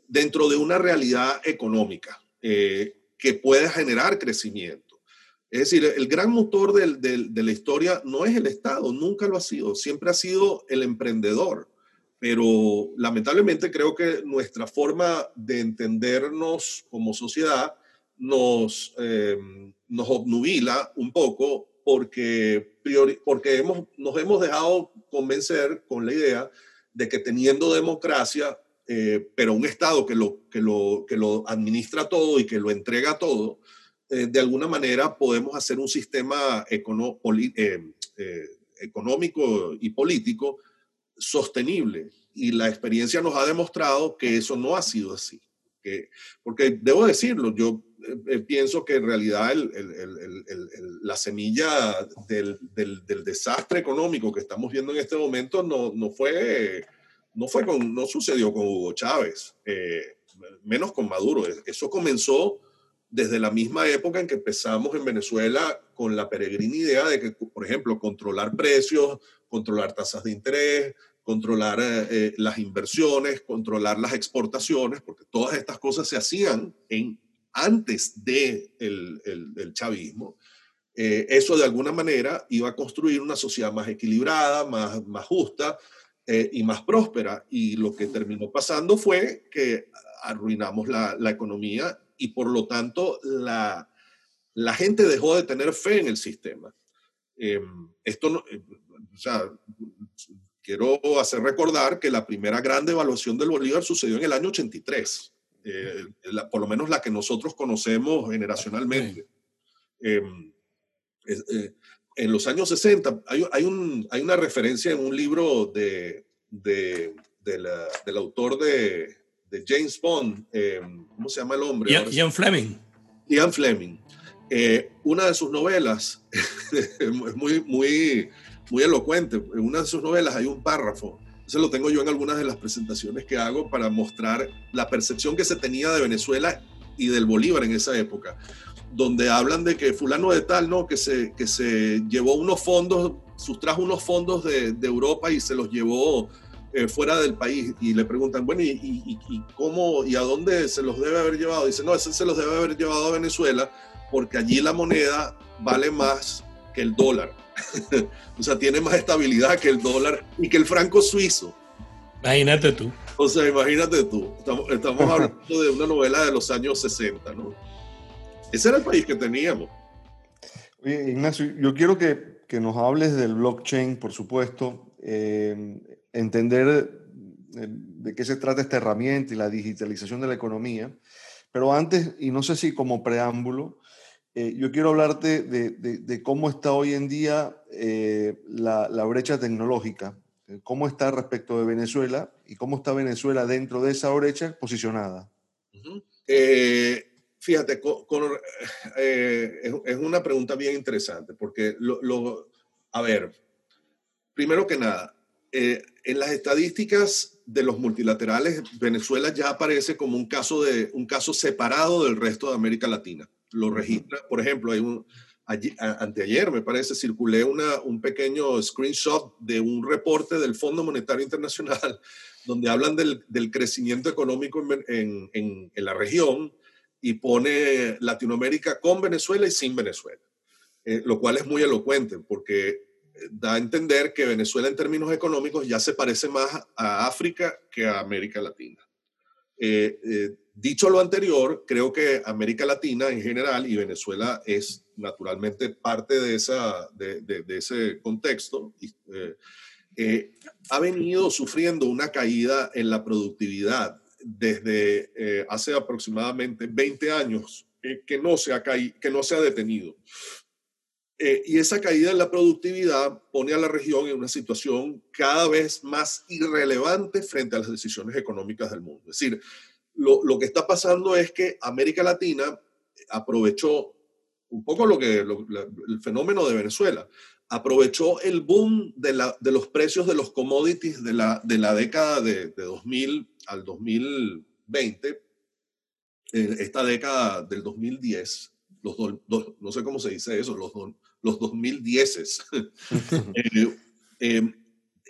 S3: dentro de una realidad económica eh, que pueda generar crecimiento. Es decir, el gran motor de la historia no es el Estado, nunca lo ha sido, siempre ha sido el emprendedor. Pero lamentablemente creo que nuestra forma de entendernos como sociedad nos, eh, nos obnubila un poco porque, porque hemos, nos hemos dejado convencer con la idea de que teniendo democracia, eh, pero un Estado que lo, que, lo, que lo administra todo y que lo entrega todo, eh, de alguna manera podemos hacer un sistema eh, eh, económico y político sostenible. Y la experiencia nos ha demostrado que eso no ha sido así. Que, porque debo decirlo, yo pienso que en realidad el, la semilla del, del, desastre económico que estamos viendo en este momento no, no fue, no, fue con, no sucedió con Hugo Chávez, menos con Maduro. Eso comenzó desde la misma época en que empezamos en Venezuela con la peregrina idea de que, por ejemplo, controlar precios, controlar tasas de interés, controlar eh, las inversiones, controlar las exportaciones, porque todas estas cosas se hacían en, antes del de el, chavismo. Eh, eso de alguna manera iba a construir una sociedad más equilibrada, más, justa eh, y más próspera. Y lo que terminó pasando fue que arruinamos la economía y por lo tanto la, la, gente dejó de tener fe en el sistema. Eh, esto no, eh, o sea, quiero hacer recordar que la primera gran devaluación del Bolívar sucedió en el año 83, eh, la, por lo menos la que nosotros conocemos generacionalmente. Eh, en los años 60 hay, hay, un, hay, una referencia en un libro de, de, de la, del autor de, de James Bond, eh, ¿cómo se llama el hombre?
S2: Ian, Ian Fleming.
S3: Ian Fleming. Eh, una de sus novelas es muy, muy, muy elocuente. En una de sus novelas hay un párrafo. Eso lo tengo yo en algunas de las presentaciones que hago para mostrar la percepción que se tenía de Venezuela y del Bolívar en esa época, donde hablan de que fulano de tal, ¿no? Que se, que se llevó unos fondos, sustrajo unos fondos de, de Europa y se los llevó eh, fuera del país y le preguntan, bueno, ¿y, y, y, cómo y a dónde se los debe haber llevado? Dice, no, ese se los debe haber llevado a Venezuela porque allí la moneda vale más que el dólar. o sea, tiene más estabilidad que el dólar y que el franco suizo.
S2: Imagínate tú.
S3: O sea, imagínate tú. Estamos, estamos hablando de una novela de los años 60, ¿no? Ese era el país que teníamos.
S1: Oye, Ignacio, yo quiero que, que nos hables del blockchain, por supuesto. Eh, entender de qué se trata esta herramienta y la digitalización de la economía. Pero antes, y no sé si como preámbulo, eh, yo quiero hablarte de, de, de, cómo está hoy en día eh, la, la, brecha tecnológica, cómo está respecto de Venezuela y cómo está Venezuela dentro de esa brecha posicionada.
S3: Uh -huh. eh, fíjate, con, con, eh, es, es, una pregunta bien interesante, porque, lo, lo, a ver, primero que nada, eh, en las estadísticas de los multilaterales, Venezuela ya aparece como un caso, de, un caso separado del resto de América Latina. Lo registra, por ejemplo, hay un, allí, anteayer me parece, circulé una, un pequeño screenshot de un reporte del Fondo Monetario Internacional donde hablan del, del crecimiento económico en, en, en, en, la región y pone Latinoamérica con Venezuela y sin Venezuela, eh, lo cual es muy elocuente porque da a entender que Venezuela en términos económicos ya se parece más a África que a América Latina. Eh, eh, dicho lo anterior, creo que América Latina en general y Venezuela es naturalmente parte de, esa, de, de, de ese contexto. Eh, eh, ha venido sufriendo una caída en la productividad desde eh, hace aproximadamente 20 años eh, que, no se ha que no se ha detenido. Y esa caída en la productividad pone a la región en una situación cada vez más irrelevante frente a las decisiones económicas del mundo. Es decir, lo, lo que está pasando es que América Latina aprovechó un poco lo que el fenómeno de Venezuela aprovechó el boom de, la, de, los precios de los commodities de la, de la década de, de 2000 al 2020, eh, esta década del 2010, los no sé cómo se dice eso, los, los 2010 eh, eh,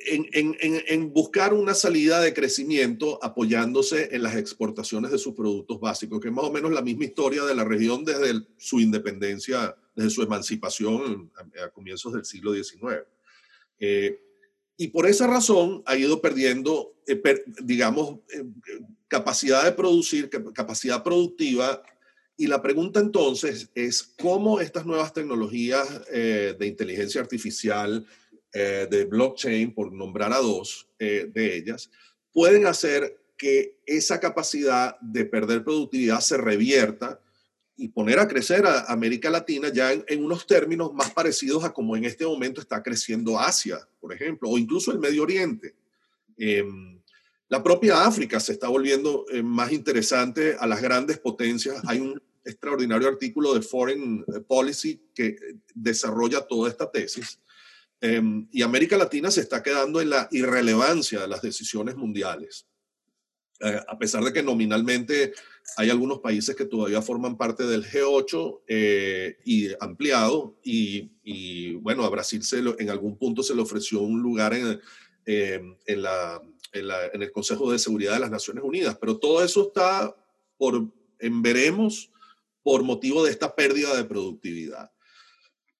S3: en, en, en, buscar una salida de crecimiento apoyándose en las exportaciones de sus productos básicos, que es más o menos la misma historia de la región desde su independencia desde su emancipación a, comienzos del siglo XIX. Eh, y por esa razón ha ido perdiendo, eh, digamos, eh, capacidad de producir, capacidad productiva. Y la pregunta entonces es cómo estas nuevas tecnologías de inteligencia artificial, de blockchain, por nombrar a dos de ellas, pueden hacer que esa capacidad de perder productividad se revierta y poner a crecer a América Latina ya en, unos términos más parecidos a como en este momento está creciendo Asia, por ejemplo, o incluso el Medio Oriente. Em, la propia África se está volviendo eh, más interesante a las grandes potencias. Hay un extraordinario artículo de Foreign Policy que desarrolla toda esta tesis. Em, y América Latina se está quedando en la irrelevancia de las decisiones mundiales. Eh, a pesar de que nominalmente hay algunos países que todavía forman parte del G8 eh, y ampliado, y, bueno, a Brasil se en algún punto se le ofreció un lugar en, la, en, el Consejo de Seguridad de las Naciones Unidas, pero todo eso está por, en veremos por motivo de esta pérdida de productividad.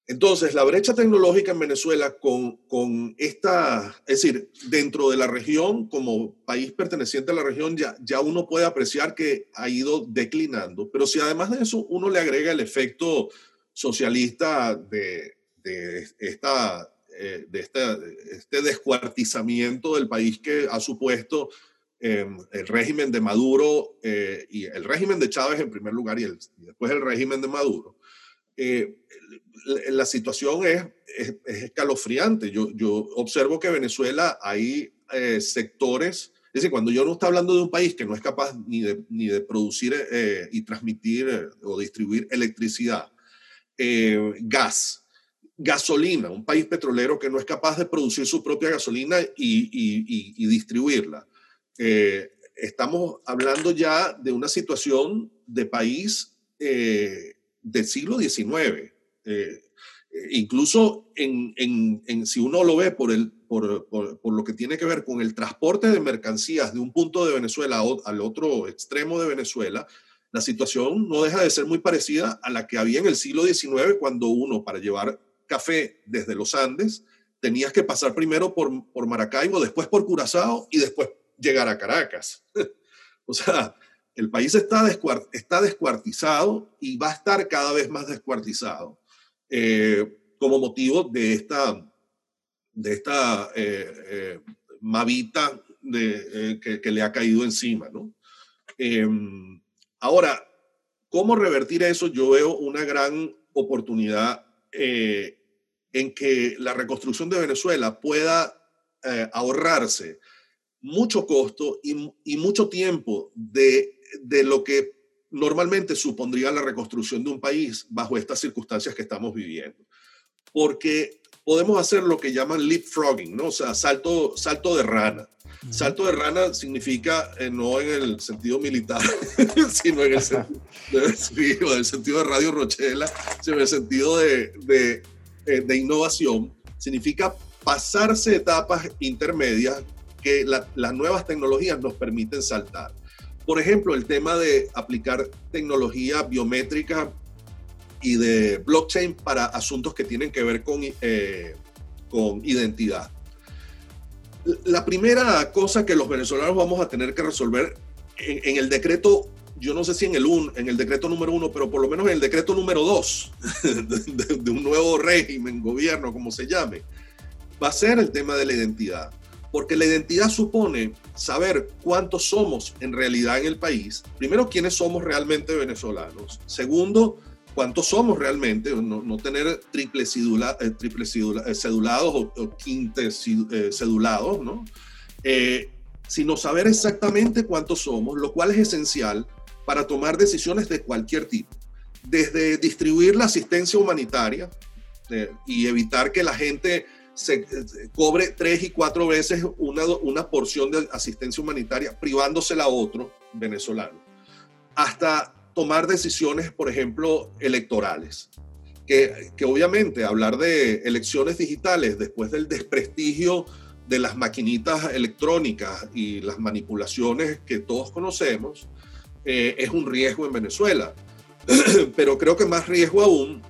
S3: Entonces, la brecha tecnológica en Venezuela con, con, esta, es decir, dentro de la región, como país perteneciente a la región, ya, ya uno puede apreciar que ha ido declinando, pero si además de eso uno le agrega el efecto socialista de, de esta, eh, de este descuartizamiento del país que ha supuesto em, el régimen de Maduro eh, y el régimen de Chávez en primer lugar y, el, y después el régimen de Maduro, eh, la situación es, es, escalofriante. Yo, yo, observo que Venezuela hay eh, sectores, es decir, cuando yo no estoy hablando de un país que no es capaz ni de, ni de producir eh, y transmitir o distribuir electricidad, gas, gasolina, un país petrolero que no es capaz de producir su propia gasolina y, y, y distribuirla. Estamos hablando ya de una situación de país del siglo XIX. Eh, incluso si uno lo ve por, lo que tiene que ver con el transporte de mercancías de un punto de Venezuela al otro extremo de Venezuela, la situación no deja de ser muy parecida a la que había en el siglo XIX cuando uno para llevar café desde los Andes tenías que pasar primero por, por Maracaibo, después por Curazao y después llegar a Caracas. o sea, el país está, está descuartizado y va a estar cada vez más descuartizado eh, como motivo de esta, de esta eh, eh, mavita de, que, le ha caído encima. ¿no? Em, ahora, ¿cómo revertir eso? Yo veo una gran oportunidad en que la reconstrucción de Venezuela pueda ahorrarse mucho costo y, y, mucho tiempo de de lo que normalmente supondría la reconstrucción de un país bajo estas circunstancias que estamos viviendo. Porque podemos hacer lo que llaman leapfrogging, ¿no? O sea, salto, salto de rana. Salto de rana significa eh, no en el sentido militar, sino en el, sentido, de Radio Rochela, sino en el sentido de, de, eh, de innovación. Significa pasarse etapas intermedias que las nuevas tecnologías nos permiten saltar. Por ejemplo, el tema de aplicar tecnología biométrica y de blockchain para asuntos que tienen que ver con, eh, con identidad. La primera cosa que los venezolanos vamos a tener que resolver en, el decreto, yo no sé si en el, un, en el decreto número uno, pero por lo menos en el decreto número dos de, de un nuevo régimen, gobierno, como se llame, va a ser el tema de la identidad, porque la identidad supone saber cuántos somos en realidad en el país. Primero, quiénes somos realmente venezolanos. Segundo, cuántos somos realmente, no, tener triple, cedula, eh, triple eh, cedulados o, o quintes eh, cedulados, ¿no? sino saber exactamente cuántos somos, lo cual es esencial para tomar decisiones de cualquier tipo. Desde distribuir la asistencia humanitaria y evitar que la gente se cobre tres y cuatro veces una, una porción de asistencia humanitaria privándosela a otro venezolano, hasta tomar decisiones, por ejemplo, electorales. Que, que, obviamente hablar de elecciones digitales después del desprestigio de las maquinitas electrónicas y las manipulaciones que todos conocemos, eh, es un riesgo en Venezuela. Pero creo que más riesgo aún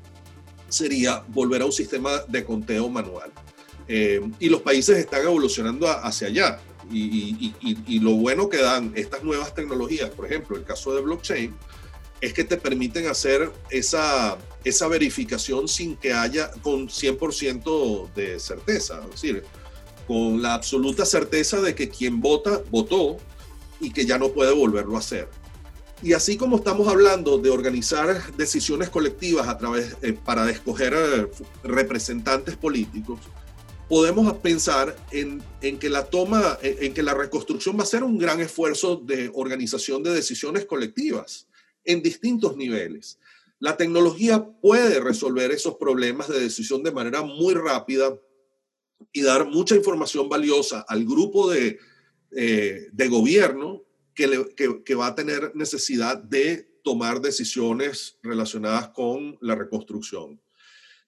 S3: sería volver a un sistema de conteo manual. Eh, y los países están evolucionando hacia allá. Y, y, lo bueno que dan estas nuevas tecnologías, por ejemplo, el caso de blockchain, es que te permiten hacer esa, esa verificación sin que haya con 100% de certeza, es decir, con la absoluta certeza de que quien vota, votó y que ya no puede volverlo a hacer. Y así como estamos hablando de organizar decisiones colectivas a través, eh, para escoger eh, representantes políticos, podemos pensar en, en, que la toma, en que la reconstrucción va a ser un gran esfuerzo de organización de decisiones colectivas en distintos niveles. La tecnología puede resolver esos problemas de decisión de manera muy rápida y dar mucha información valiosa al grupo de, eh, de gobierno que, que, va a tener necesidad de tomar decisiones relacionadas con la reconstrucción.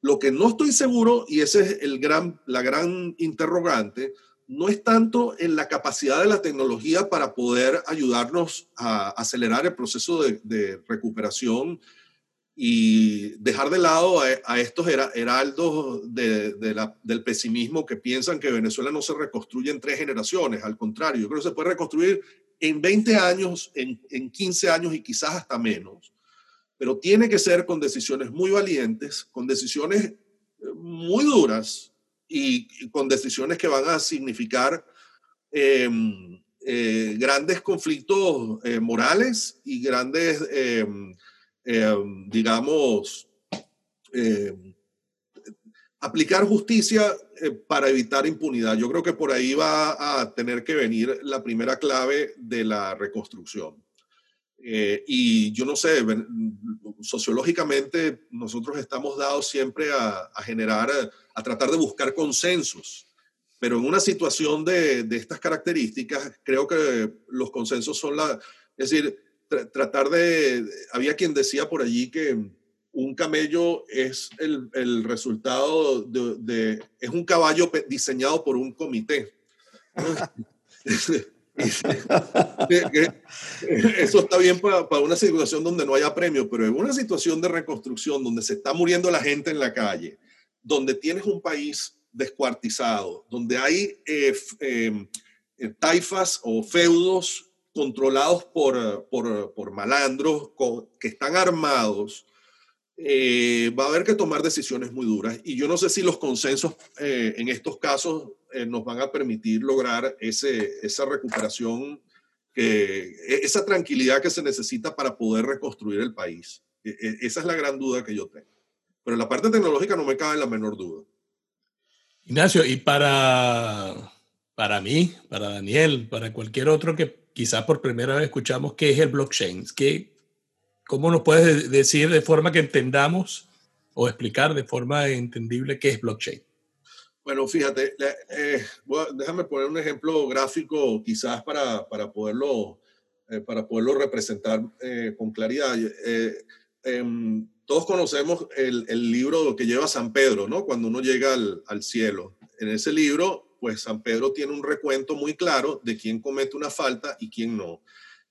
S3: Lo que no estoy seguro, y esa es el gran, la gran interrogante, no es tanto en la capacidad de la tecnología para poder ayudarnos a acelerar el proceso de, recuperación y dejar de lado a, estos heraldos del pesimismo que piensan que Venezuela no se reconstruye en tres generaciones. Al contrario, yo creo que se puede reconstruir en 20 años, en, en 15 años y quizás hasta menos. Pero tiene que ser con decisiones muy valientes, con decisiones muy duras, y, con decisiones que van a significar em, eh, grandes conflictos eh, morales y grandes, em, em, digamos, aplicar justicia eh, para evitar impunidad. Yo creo que por ahí va a tener que venir la primera clave de la reconstrucción. Y yo no sé, sociológicamente nosotros estamos dados siempre a, a generar a tratar de buscar consensos. Pero en una situación de, de estas características, creo que los consensos son la... Es decir, tratar de... Había quien decía por allí que un camello es el, el resultado de, Es un caballo diseñado por un comité. Eso está bien para, una situación donde no haya premio, pero en una situación de reconstrucción donde se está muriendo la gente en la calle, donde tienes un país descuartizado, donde hay eh, em, eh, taifas o feudos controlados por, por, malandros que están armados, eh, va a haber que tomar decisiones muy duras. Y yo no sé si los consensos en estos casos nos van a permitir lograr ese, esa recuperación, e, esa tranquilidad que se necesita para poder reconstruir el país. E, e, esa es la gran duda que yo tengo. Pero en la parte tecnológica no me cabe la menor duda.
S2: Ignacio, y para, para mí, para Daniel, para cualquier otro que quizás por primera vez escuchamos qué es el blockchain, ¿Qué, ¿cómo nos puedes decir de forma que entendamos o explicar de forma entendible qué es blockchain?
S3: Bueno, fíjate, eh, déjame poner un ejemplo gráfico quizás para, para poderlo, eh, para poderlo representar eh, con claridad. Em, todos conocemos el, el, libro que lleva San Pedro, ¿no? Cuando uno llega al, al, cielo. En ese libro, pues San Pedro tiene un recuento muy claro de quién comete una falta y quién no.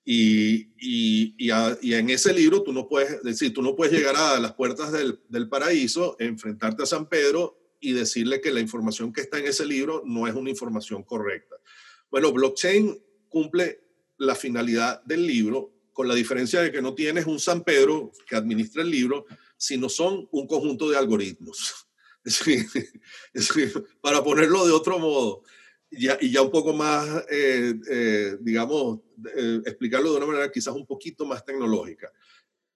S3: Y, y, y, en ese libro tú no puedes decir, tú no puedes llegar a las puertas del, del paraíso, enfrentarte a San Pedro y decirle que la información que está en ese libro no es una información correcta. Bueno, blockchain cumple la finalidad del libro con la diferencia de que no tienes un San Pedro que administra el libro, sino son un conjunto de algoritmos. para ponerlo de otro modo, ya, y ya un poco más, eh, eh, digamos, eh, explicarlo de una manera quizás un poquito más tecnológica.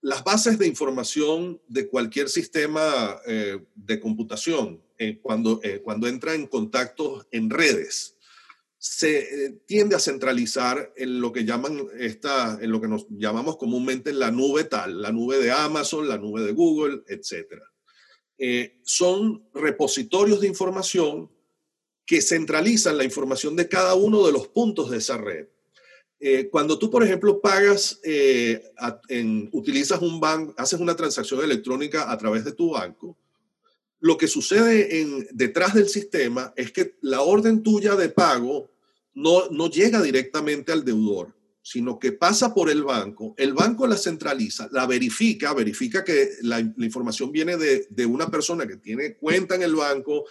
S3: Las bases de información de cualquier sistema de computación, cuando, cuando entra en contacto en redes, se tiende a centralizar en lo que llaman esta, en lo que nos llamamos comúnmente la nube tal, la nube de Amazon, la nube de Google, etcétera. son repositorios de información que centralizan la información de cada uno de los puntos de esa red. Eh, cuando tú, por ejemplo, pagas, eh, en, utilizas un banco, haces una transacción electrónica a través de tu banco, lo que sucede en, detrás del sistema es que la orden tuya de pago no, no llega directamente al deudor, sino que pasa por el banco, el banco la centraliza, la verifica, verifica que la, la información viene de, de, una persona que tiene cuenta en el banco,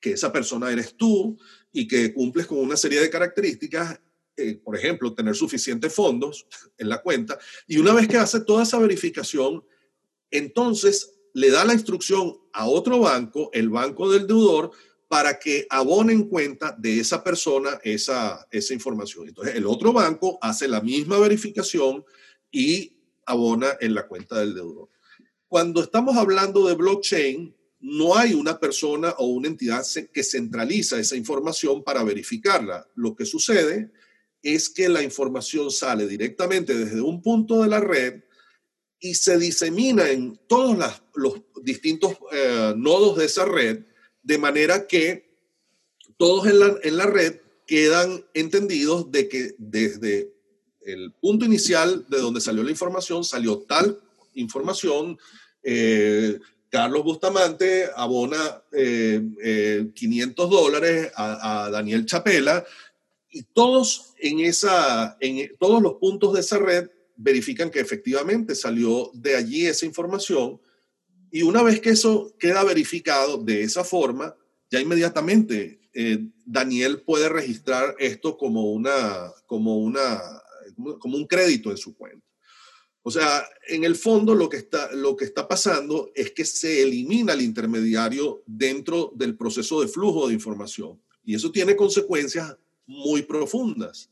S3: que esa persona eres tú y que cumples con una serie de características, eh, por ejemplo, tener suficientes fondos en la cuenta. Y una vez que hace toda esa verificación, entonces le da la instrucción a otro banco, el banco del deudor, para que abone en cuenta de esa persona esa, esa información. Entonces, el otro banco hace la misma verificación y abona en la cuenta del deudor. Cuando estamos hablando de blockchain, no hay una persona o una entidad que centraliza esa información para verificarla. Lo que sucede es que la información sale directamente desde un punto de la red y se disemina en todos los distintos eh, nodos de esa red, de manera que todos en la, en la, red quedan entendidos de que desde el punto inicial de donde salió la información, salió tal información, eh, Carlos Bustamante abona 500 eh, eh, dólares a, Daniel Chapela y todos en, esa, en todos los puntos de esa red verifican que efectivamente salió de allí esa información y una vez que eso queda verificado de esa forma, ya inmediatamente eh, Daniel puede registrar esto como, una, como, una, como un crédito en su cuenta. O sea, en el fondo lo que, está, lo que está pasando es que se elimina el intermediario dentro del proceso de flujo de información. Y eso tiene consecuencias muy profundas.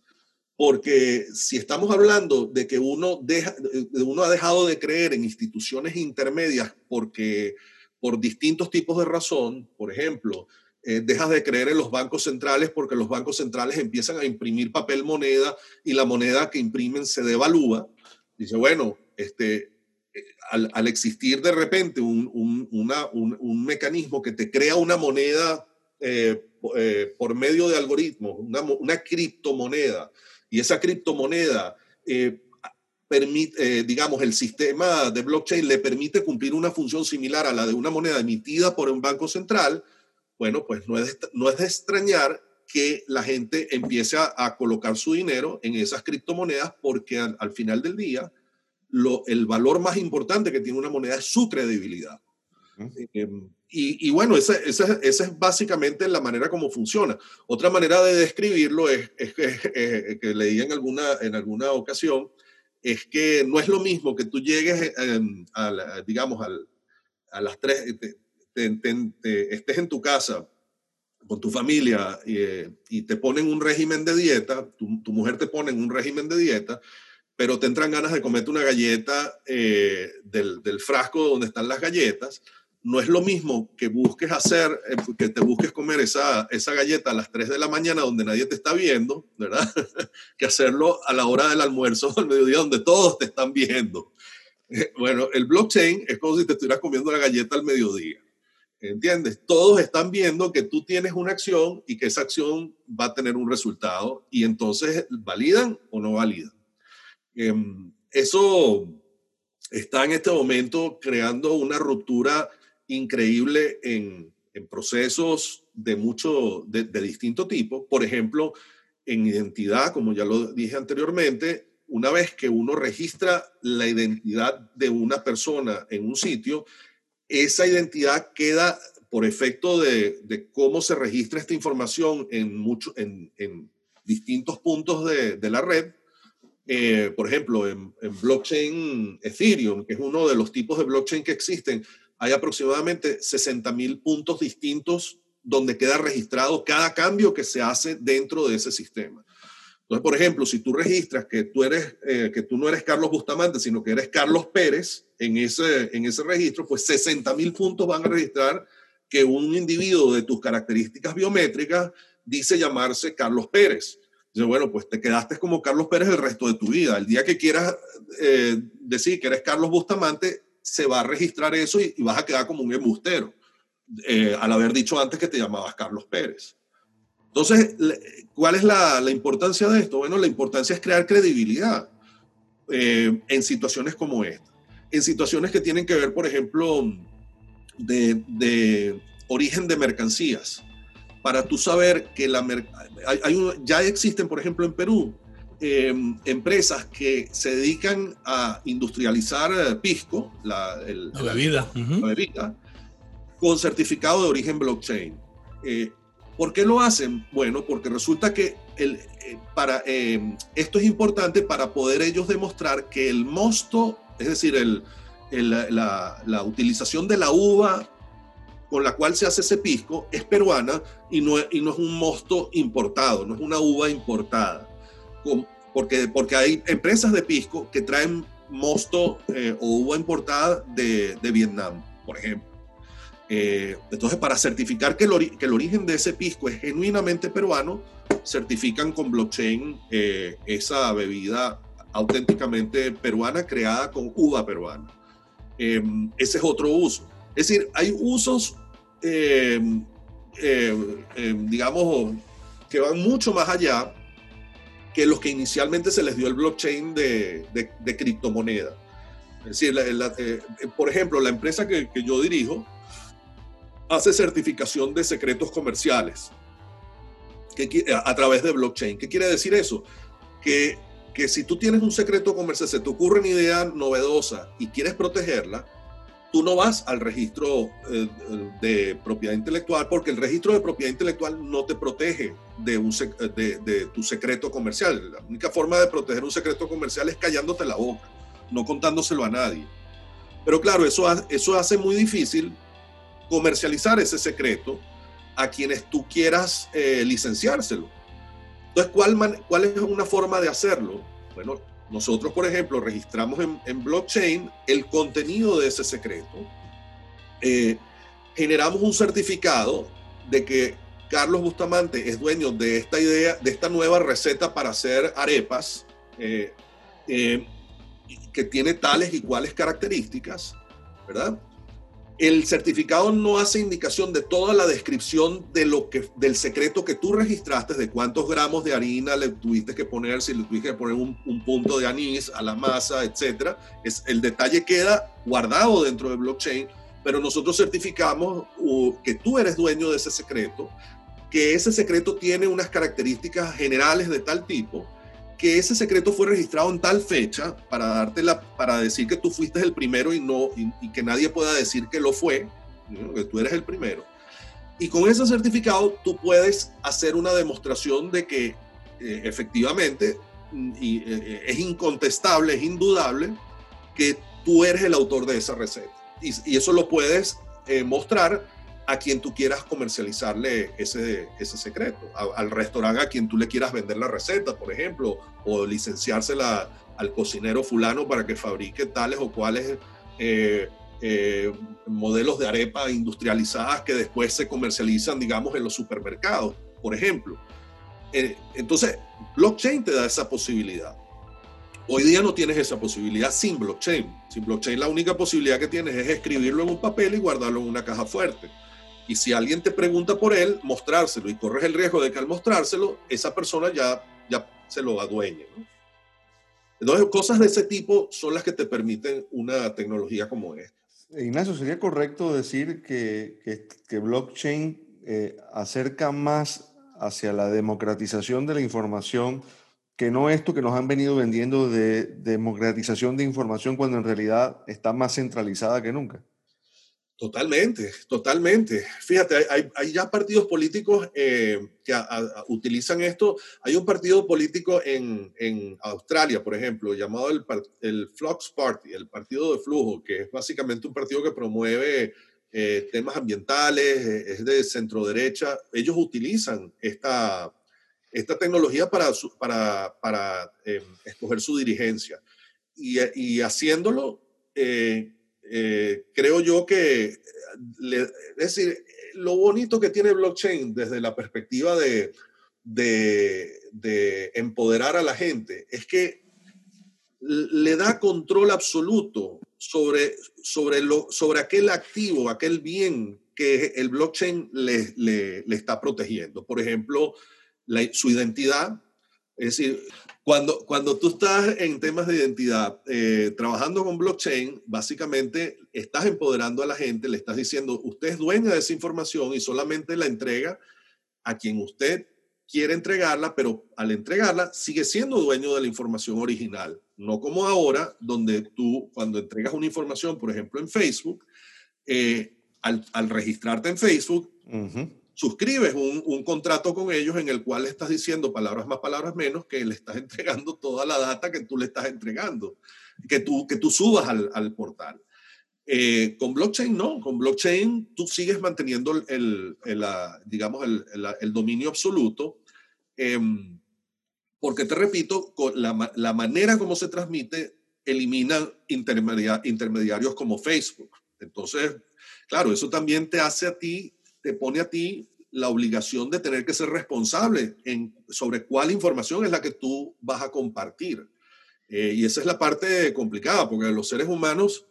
S3: Porque si estamos hablando de que uno, deja, uno ha dejado de creer en instituciones intermedias porque por distintos tipos de razón, por ejemplo, eh, dejas de creer en los bancos centrales porque los bancos centrales empiezan a imprimir papel moneda y la moneda que imprimen se devalúa, dice, bueno, este, eh, al, existir de repente un, un, mecanismo que te crea una moneda eh, eh, por medio de algoritmos, una, criptomoneda, y esa criptomoneda permite, digamos, el sistema de blockchain le permite cumplir una función similar a la de una moneda emitida por un banco central, bueno, pues no es de, no es de extrañar que la gente empiece a, colocar su dinero en esas criptomonedas porque al, final del día lo, el valor más importante que tiene una moneda es su credibilidad. Em, y, bueno, esa, esa, es básicamente la manera como funciona. Otra manera de describirlo es, es, que leí en alguna, en alguna ocasión, es que no es lo mismo que tú llegues, em, a digamos, a las tres, estés en tu casa con tu familia eh, y, te ponen un régimen de dieta, tu, mujer te pone un régimen de dieta, pero te entran ganas de comerte una galleta eh, del, frasco donde están las galletas, no es lo mismo que busques hacer, eh, que te busques comer esa, esa galleta a las 3 de la mañana donde nadie te está viendo, ¿verdad? que hacerlo a la hora del almuerzo o al mediodía donde todos te están viendo. bueno, el blockchain es como si te estuvieras comiendo la galleta al mediodía. ¿Entiendes? Todos están viendo que tú tienes una acción y que esa acción va a tener un resultado y entonces validan o no validan. Em, eso está en este momento creando una ruptura increíble en, procesos de mucho, de, de, distinto tipo. Por ejemplo, en identidad, como ya lo dije anteriormente, una vez que uno registra la identidad de una persona en un sitio, esa identidad queda por efecto de, cómo se registra esta información en, mucho, en, distintos puntos de, la red. Eh, por ejemplo, en, blockchain Ethereum, que es uno de los tipos de blockchain que existen, hay aproximadamente 60 mil puntos distintos donde queda registrado cada cambio que se hace dentro de ese sistema. Entonces, por ejemplo, si tú registras que tú, eres, eh, que tú no eres Carlos Bustamante, sino que eres Carlos Pérez en ese, en ese registro, pues 60 mil puntos van a registrar que un individuo de tus características biométricas dice llamarse Carlos Pérez. Dice, bueno, pues te quedaste como Carlos Pérez el resto de tu vida. El día que quieras eh, decir que eres Carlos Bustamante, se va a registrar eso y, vas a quedar como un embustero, eh, al haber dicho antes que te llamabas Carlos Pérez. Entonces, ¿cuál es la, importancia de esto? Bueno, la importancia es crear credibilidad eh, en situaciones como esta. En situaciones que tienen que ver, por ejemplo, de, origen de mercancías. Para tú saber que la hay, ya existen, por ejemplo, en Perú, eh, empresas que se dedican a industrializar eh, pisco, la,
S2: bebida.
S3: con certificado de origen blockchain. Eh, ¿Por qué lo hacen? Bueno, porque resulta que el, para, esto es importante para poder ellos demostrar que el mosto, es decir, el, la, la, utilización de la uva con la cual se hace ese pisco es peruana y no, y no es un mosto importado, no es una uva importada porque, porque hay empresas de pisco que traen mosto eh, o uva importada de, de, Vietnam, por ejemplo. Eh, entonces, para certificar que el, que el, origen de ese pisco es genuinamente peruano, certifican con blockchain eh, esa bebida auténticamente peruana creada con uva peruana. ese es otro uso. Es decir, hay usos, digamos, que van mucho más allá que los que inicialmente se les dio el blockchain de, de, criptomoneda. Es decir, eh, por ejemplo, la empresa que, que, yo dirijo hace certificación de secretos comerciales que, a través de blockchain. ¿Qué quiere decir eso? Que, que si tú tienes un secreto comercial, se te ocurre una idea novedosa y quieres protegerla, tú no vas al registro eh, de propiedad intelectual porque el registro de propiedad intelectual no te protege de, un de, tu secreto comercial. La única forma de proteger un secreto comercial es callándote la boca, no contándoselo a nadie. Pero claro, eso, eso hace muy difícil comercializar ese secreto a quienes tú quieras eh, licenciárselo. Entonces, ¿cuál, ¿cuál es una forma de hacerlo? Bueno, nosotros, por ejemplo, registramos en, blockchain el contenido de ese secreto, eh, generamos un certificado de que Carlos Bustamante es dueño de esta idea, de esta nueva receta para hacer arepas, eh, eh, que tiene tales y cuales características, ¿verdad? El certificado no hace indicación de toda la descripción de lo que, del secreto que tú registraste, de cuántos gramos de harina le tuviste que poner, si le tuviste que poner un, punto de anís a la masa, etc. Es, el detalle queda guardado dentro de blockchain, pero nosotros certificamos que tú eres dueño de ese secreto, que ese secreto tiene unas características generales de tal tipo que ese secreto fue registrado en tal fecha para darte la, para decir que tú fuiste el primero y no y, que nadie pueda decir que lo fue, que tú eres el primero. Y con ese certificado tú puedes hacer una demostración de que eh, efectivamente y, eh, es incontestable, es indudable que tú eres el autor de esa receta. Y, eso lo puedes eh, mostrar a quien tú quieras comercializarle ese, ese secreto, al restaurante a quien tú le quieras vender la receta, por ejemplo, o licenciársela al cocinero fulano para que fabrique tales o cuales eh, eh, modelos de arepa industrializadas que después se comercializan, digamos, en los supermercados, por ejemplo. Eh, entonces, blockchain te da esa posibilidad. Hoy día no tienes esa posibilidad sin blockchain. Sin blockchain la única posibilidad que tienes es escribirlo en un papel y guardarlo en una caja fuerte. Y si alguien te pregunta por él, mostrárselo y corres el riesgo de que al mostrárselo, esa persona ya, ya se lo adueñe. Entonces, cosas de ese tipo son las que te permiten una tecnología como esta.
S1: Ignacio, ¿sería correcto decir que, que, blockchain eh, acerca más hacia la democratización de la información que no esto que nos han venido vendiendo de democratización de información cuando en realidad está más centralizada que nunca?
S3: Totalmente, totalmente. Fíjate, hay, ya partidos políticos eh, que utilizan esto. Hay un partido político en, Australia, por ejemplo, llamado el, el, Flux Party, el Partido de Flujo, que es básicamente un partido que promueve eh, temas ambientales, eh, es de centro derecha. Ellos utilizan esta, esta tecnología para, para, para escoger su dirigencia. Y, y haciéndolo, eh, creo yo que, es decir, lo bonito que tiene blockchain desde la perspectiva de, de, empoderar a la gente es que le da control absoluto sobre, sobre, lo, sobre aquel activo, aquel bien que el blockchain le, le, le está protegiendo. Por ejemplo, su identidad. Es decir, cuando, cuando tú estás en temas de identidad, eh, trabajando con blockchain, básicamente estás empoderando a la gente, le estás diciendo, usted es dueña de esa información y solamente la entrega a quien usted quiere entregarla, pero al entregarla sigue siendo dueño de la información original. No como ahora, donde tú cuando entregas una información, por ejemplo, en Facebook, eh, al, al, registrarte en Facebook, suscribes un, contrato con ellos en el cual estás diciendo palabras más, palabras menos, que le estás entregando toda la data que tú le estás entregando, que tú, que tú subas al, al portal. Eh, con blockchain no, con blockchain tú sigues manteniendo el, el digamos, el, el, dominio absoluto, em, porque te repito, la, la, manera como se transmite elimina intermediarios como Facebook. Entonces, claro, eso también te hace a ti te pone a ti la obligación de tener que ser responsable en, sobre cuál información es la que tú vas a compartir. Eh, y esa es la parte complicada, porque los seres humanos,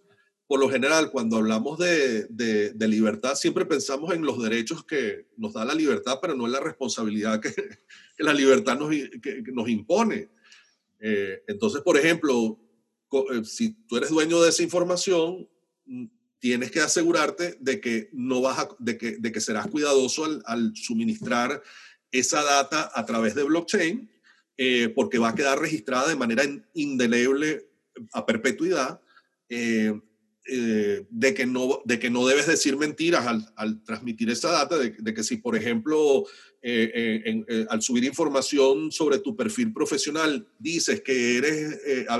S3: por lo general, cuando hablamos de, de, libertad, siempre pensamos en los derechos que nos da la libertad, pero no en la responsabilidad que, que la libertad nos, que, nos impone. Eh, entonces, por ejemplo, eh, si tú eres dueño de esa información, tienes que asegurarte de que no vas de, que, de que serás cuidadoso al, suministrar esa data a través de blockchain, eh, porque va a quedar registrada de manera indeleble a perpetuidad, eh, eh, de, que no, de que no debes decir mentiras al, transmitir esa data, de, que si, por ejemplo, al subir información sobre tu perfil profesional dices que eres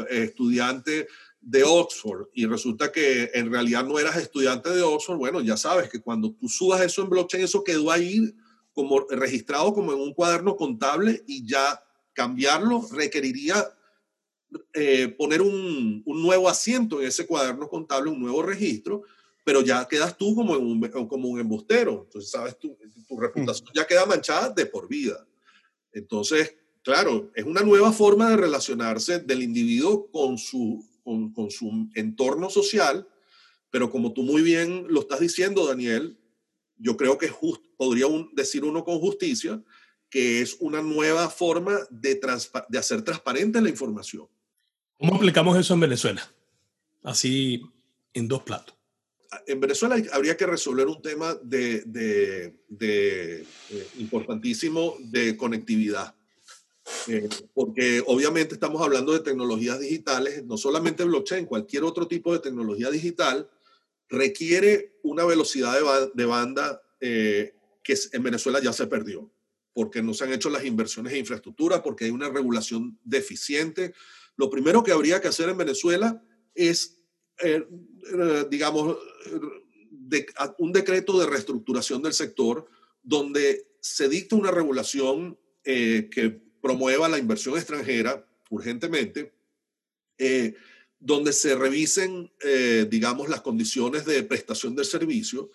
S3: estudiante de Oxford y resulta que en realidad no eras estudiante de Oxford, bueno, ya sabes que cuando tú subas eso en blockchain, eso quedó ahí como registrado como en un cuaderno contable y ya cambiarlo requeriría eh, poner un, un, nuevo asiento en ese cuaderno contable, un nuevo registro, pero ya quedas tú como, un, como un embustero. Entonces, sabes, tu, tu reputación ya queda manchada de por vida. Entonces, claro, es una nueva forma de relacionarse del individuo con su con, su entorno social, pero como tú muy bien lo estás diciendo, Daniel, yo creo que just, podría decir uno con justicia que es una nueva forma de, de hacer transparente la información.
S2: ¿Cómo aplicamos eso en Venezuela? Así en dos platos.
S3: En Venezuela habría que resolver un tema de, de, de eh, importantísimo de conectividad. Eh, porque obviamente estamos hablando de tecnologías digitales, no solamente blockchain, cualquier otro tipo de tecnología digital requiere una velocidad de, banda eh, que en Venezuela ya se perdió, porque no se han hecho las inversiones en infraestructura, porque hay una regulación deficiente. Lo primero que habría que hacer en Venezuela es, eh, digamos, un decreto de reestructuración del sector donde se dicta una regulación que promueva la inversión extranjera urgentemente, eh, donde se revisen, eh, digamos, las condiciones de prestación del servicio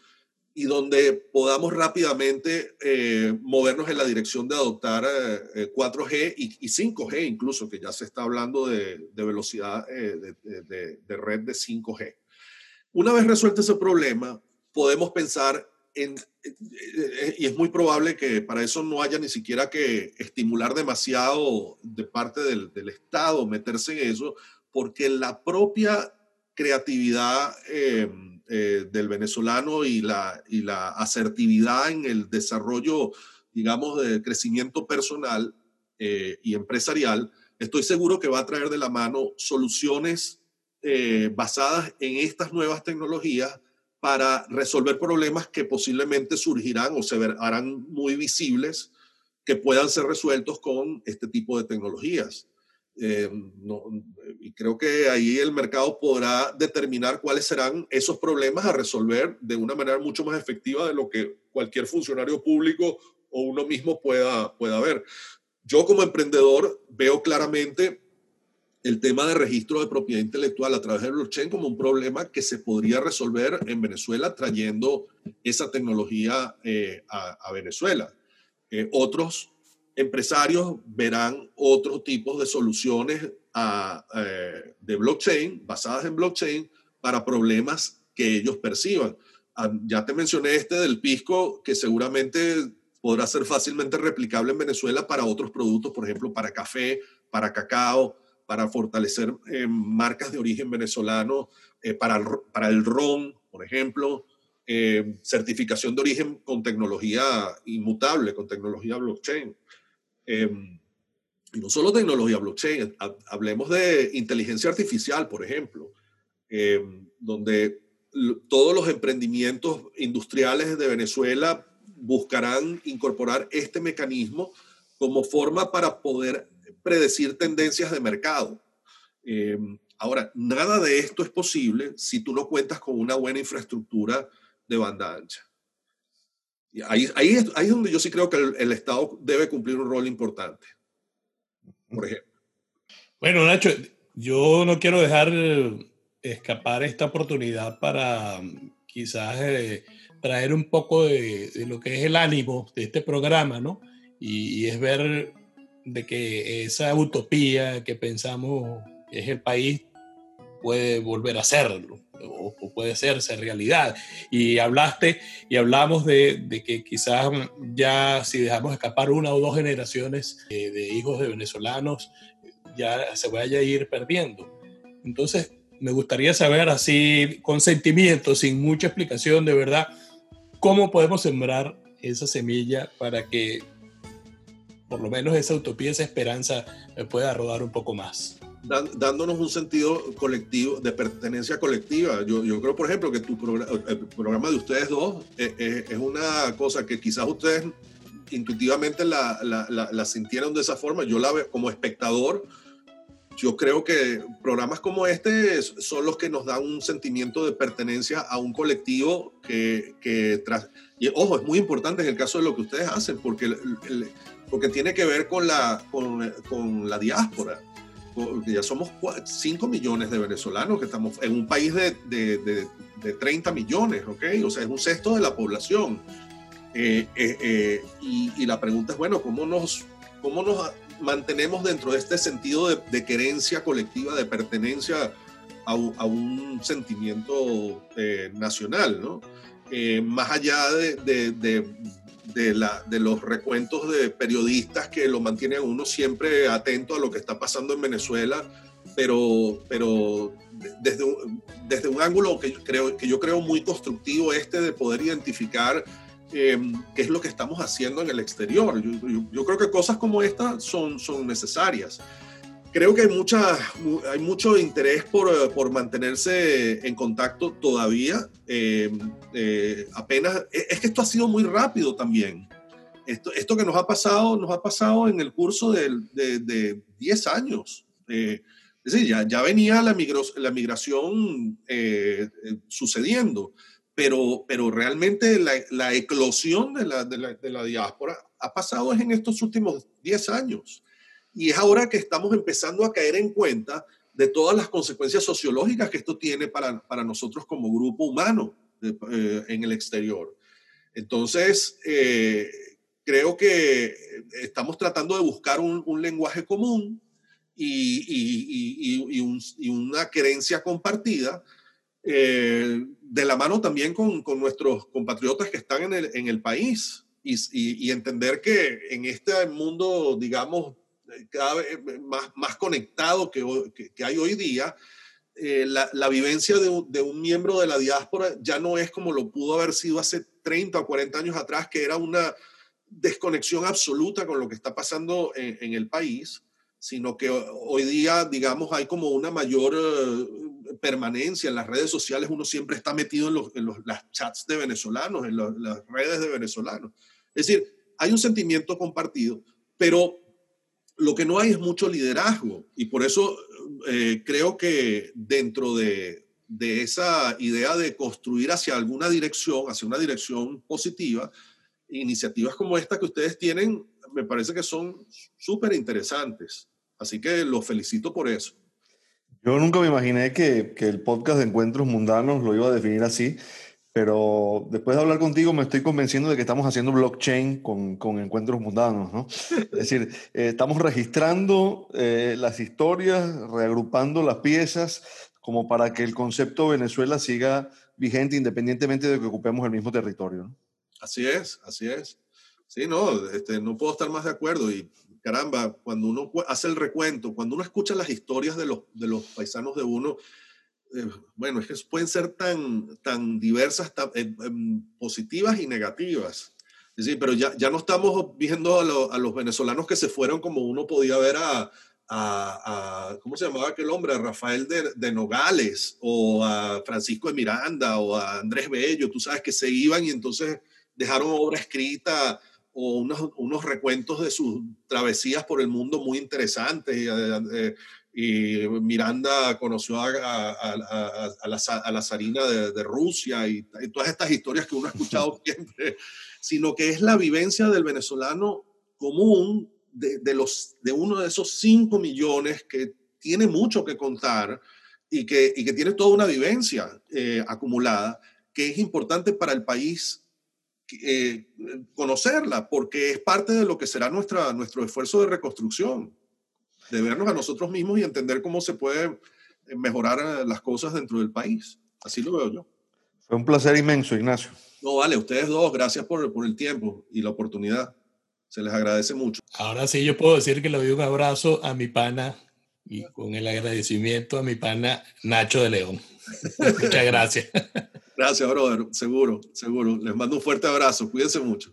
S3: y donde podamos rápidamente eh, movernos en la dirección de adoptar 4G y, 5G incluso, que ya se está hablando de, velocidad de, de red de 5G. Una vez resuelto ese problema, podemos pensar eh, eh, y es muy probable que para eso no haya ni siquiera que estimular demasiado de parte del, Estado, meterse en eso, porque la propia creatividad eh, del venezolano y la, y la asertividad en el desarrollo, digamos, de crecimiento personal y empresarial, estoy seguro que va a traer de la mano soluciones basadas en estas nuevas tecnologías para resolver problemas que posiblemente surgirán o se harán muy visibles que puedan ser resueltos con este tipo de tecnologías. Eh, y creo que ahí el mercado podrá determinar cuáles serán esos problemas a resolver de una manera mucho más efectiva de lo que cualquier funcionario público o uno mismo pueda, pueda ver. Yo como emprendedor veo claramente el tema de registro de propiedad intelectual a través del blockchain como un problema que se podría resolver en Venezuela trayendo esa tecnología eh, a, Venezuela. Eh, otros empresarios verán otros tipos de soluciones eh, de blockchain, basadas en blockchain, para problemas que ellos perciban. Ah, ya te mencioné este del pisco, que seguramente podrá ser fácilmente replicable en Venezuela para otros productos, por ejemplo, para café, para cacao, para fortalecer eh, marcas de origen venezolano, eh, para, el, para el ron, por ejemplo, certificación de origen con tecnología inmutable, con tecnología blockchain. Em, y no solo tecnología blockchain, hablemos de inteligencia artificial, por ejemplo, em, donde todos los emprendimientos industriales de Venezuela buscarán incorporar este mecanismo como forma para poder predecir tendencias de mercado. Em, ahora, nada de esto es posible si tú no cuentas con una buena infraestructura de banda ancha. Ahí, ahí, es, donde yo sí creo que el, Estado debe cumplir un rol importante, por ejemplo.
S2: Bueno, Nacho, yo no quiero dejar escapar esta oportunidad para quizás eh, traer un poco de, lo que es el ánimo de este programa, ¿no? Y, y, es ver de que esa utopía que pensamos es el país puede volver a serlo o, puede serse realidad. Y hablaste y hablamos de, de, que quizás ya si dejamos escapar una o dos generaciones eh, de hijos de venezolanos, ya se vaya a ir perdiendo. Entonces, me gustaría saber así, con sentimiento, sin mucha explicación, de verdad, cómo podemos sembrar esa semilla para que por lo menos esa utopía, esa esperanza pueda rodar un poco más
S3: dándonos un sentido colectivo, de pertenencia colectiva. Yo, yo creo, por ejemplo, que tu el programa de ustedes dos es, es, una cosa que quizás ustedes intuitivamente la, la, la, sintieron de esa forma. Yo la veo como espectador. Yo creo que programas como este son los que nos dan un sentimiento de pertenencia a un colectivo que, que tras... Y ojo, es muy importante en el caso de lo que ustedes hacen, porque, porque tiene que ver con la, con, con la diáspora ya somos 5 millones de venezolanos que estamos en un país de, de, de, 30 millones, ¿ok? O sea, es un sexto de la población. Eh, eh, eh, y, y, la pregunta es, bueno, ¿cómo nos, cómo nos mantenemos dentro de este sentido de, querencia colectiva, de pertenencia a, a un sentimiento nacional, ¿no? más allá de, de, la, de los recuentos de periodistas que lo mantienen uno siempre atento a lo que está pasando en Venezuela, pero, pero desde, un, desde un ángulo que yo, creo, que yo creo muy constructivo este de poder identificar eh, qué es lo que estamos haciendo en el exterior. Yo, creo que cosas como estas son, son necesarias creo que hay, mucha, hay mucho interés por, eh, por mantenerse en contacto todavía. Eh, eh, apenas, es que esto ha sido muy rápido también. Esto, esto que nos ha pasado, nos ha pasado en el curso de, de, 10 años. es decir, ya, ya venía la, la migración sucediendo, pero, pero realmente la, la eclosión de de la, de la diáspora ha pasado en estos últimos 10 años. Y es ahora que estamos empezando a caer en cuenta de todas las consecuencias sociológicas que esto tiene para, para nosotros como grupo humano eh, en el exterior. Entonces, eh, creo que estamos tratando de buscar un, lenguaje común y, y, y, una creencia compartida, eh, de la mano también con, con, nuestros compatriotas que están en el, en el país y, entender que en este mundo, digamos, cada vez más, más conectado que, que, hay hoy día, eh, la, la, vivencia de un, de un, miembro de la diáspora ya no es como lo pudo haber sido hace 30 o 40 años atrás, que era una desconexión absoluta con lo que está pasando en, en el país, sino que hoy día, digamos, hay como una mayor, permanencia en las redes sociales, uno siempre está metido en, los, en los las chats de venezolanos, en las redes de venezolanos. Es decir, hay un sentimiento compartido, pero lo que no hay es mucho liderazgo y por eso eh, creo que dentro de, de esa idea de construir hacia alguna dirección, hacia una dirección positiva, iniciativas como esta que ustedes tienen, me parece que son súper interesantes. Así que los felicito por eso.
S1: Yo nunca me imaginé que, que, el podcast de Encuentros Mundanos lo iba a definir así, pero después de hablar contigo me estoy convenciendo de que estamos haciendo blockchain con, con Encuentros Mundanos, ¿no? Es decir, eh, estamos registrando eh, las historias, reagrupando las piezas, como para que el concepto Venezuela siga vigente independientemente de que ocupemos el mismo territorio. ¿no?
S3: Así es, así es. Sí, no, este, no puedo estar más de acuerdo y caramba, cuando uno hace el recuento, cuando uno escucha las historias de los, de los paisanos de uno, eh, bueno, es que pueden ser tan, tan diversas, tan, eh, em, positivas y negativas. Es decir, pero ya, ya no estamos viendo a, a, los venezolanos que se fueron como uno podía ver a, a, ¿cómo se llamaba aquel hombre? A Rafael de, de, Nogales o a Francisco de Miranda o a Andrés Bello, tú sabes que se iban y entonces dejaron obra escrita o unos, unos recuentos de sus travesías por el mundo muy interesantes. Y, eh, y Miranda conoció a, a, a, a la, la, zarina de, de Rusia y, y, todas estas historias que uno ha escuchado siempre, sino que es la vivencia del venezolano común de, de, los, de uno de esos 5 millones que tiene mucho que contar y que, y que tiene toda una vivencia eh, acumulada que es importante para el país eh, conocerla, porque es parte de lo que será nuestra, nuestro esfuerzo de reconstrucción, de vernos a nosotros mismos y entender cómo se puede mejorar eh, las cosas dentro del país. Así lo veo yo.
S1: Fue un placer inmenso, Ignacio.
S3: No, vale, ustedes dos, gracias por, por el tiempo y la oportunidad. Se les agradece mucho.
S2: Ahora sí, yo puedo decir que le doy un abrazo a mi pana y con el agradecimiento a mi pana Nacho de León. Muchas gracias.
S3: Gracias, brother. Seguro, seguro. Les mando un fuerte abrazo. Cuídense mucho.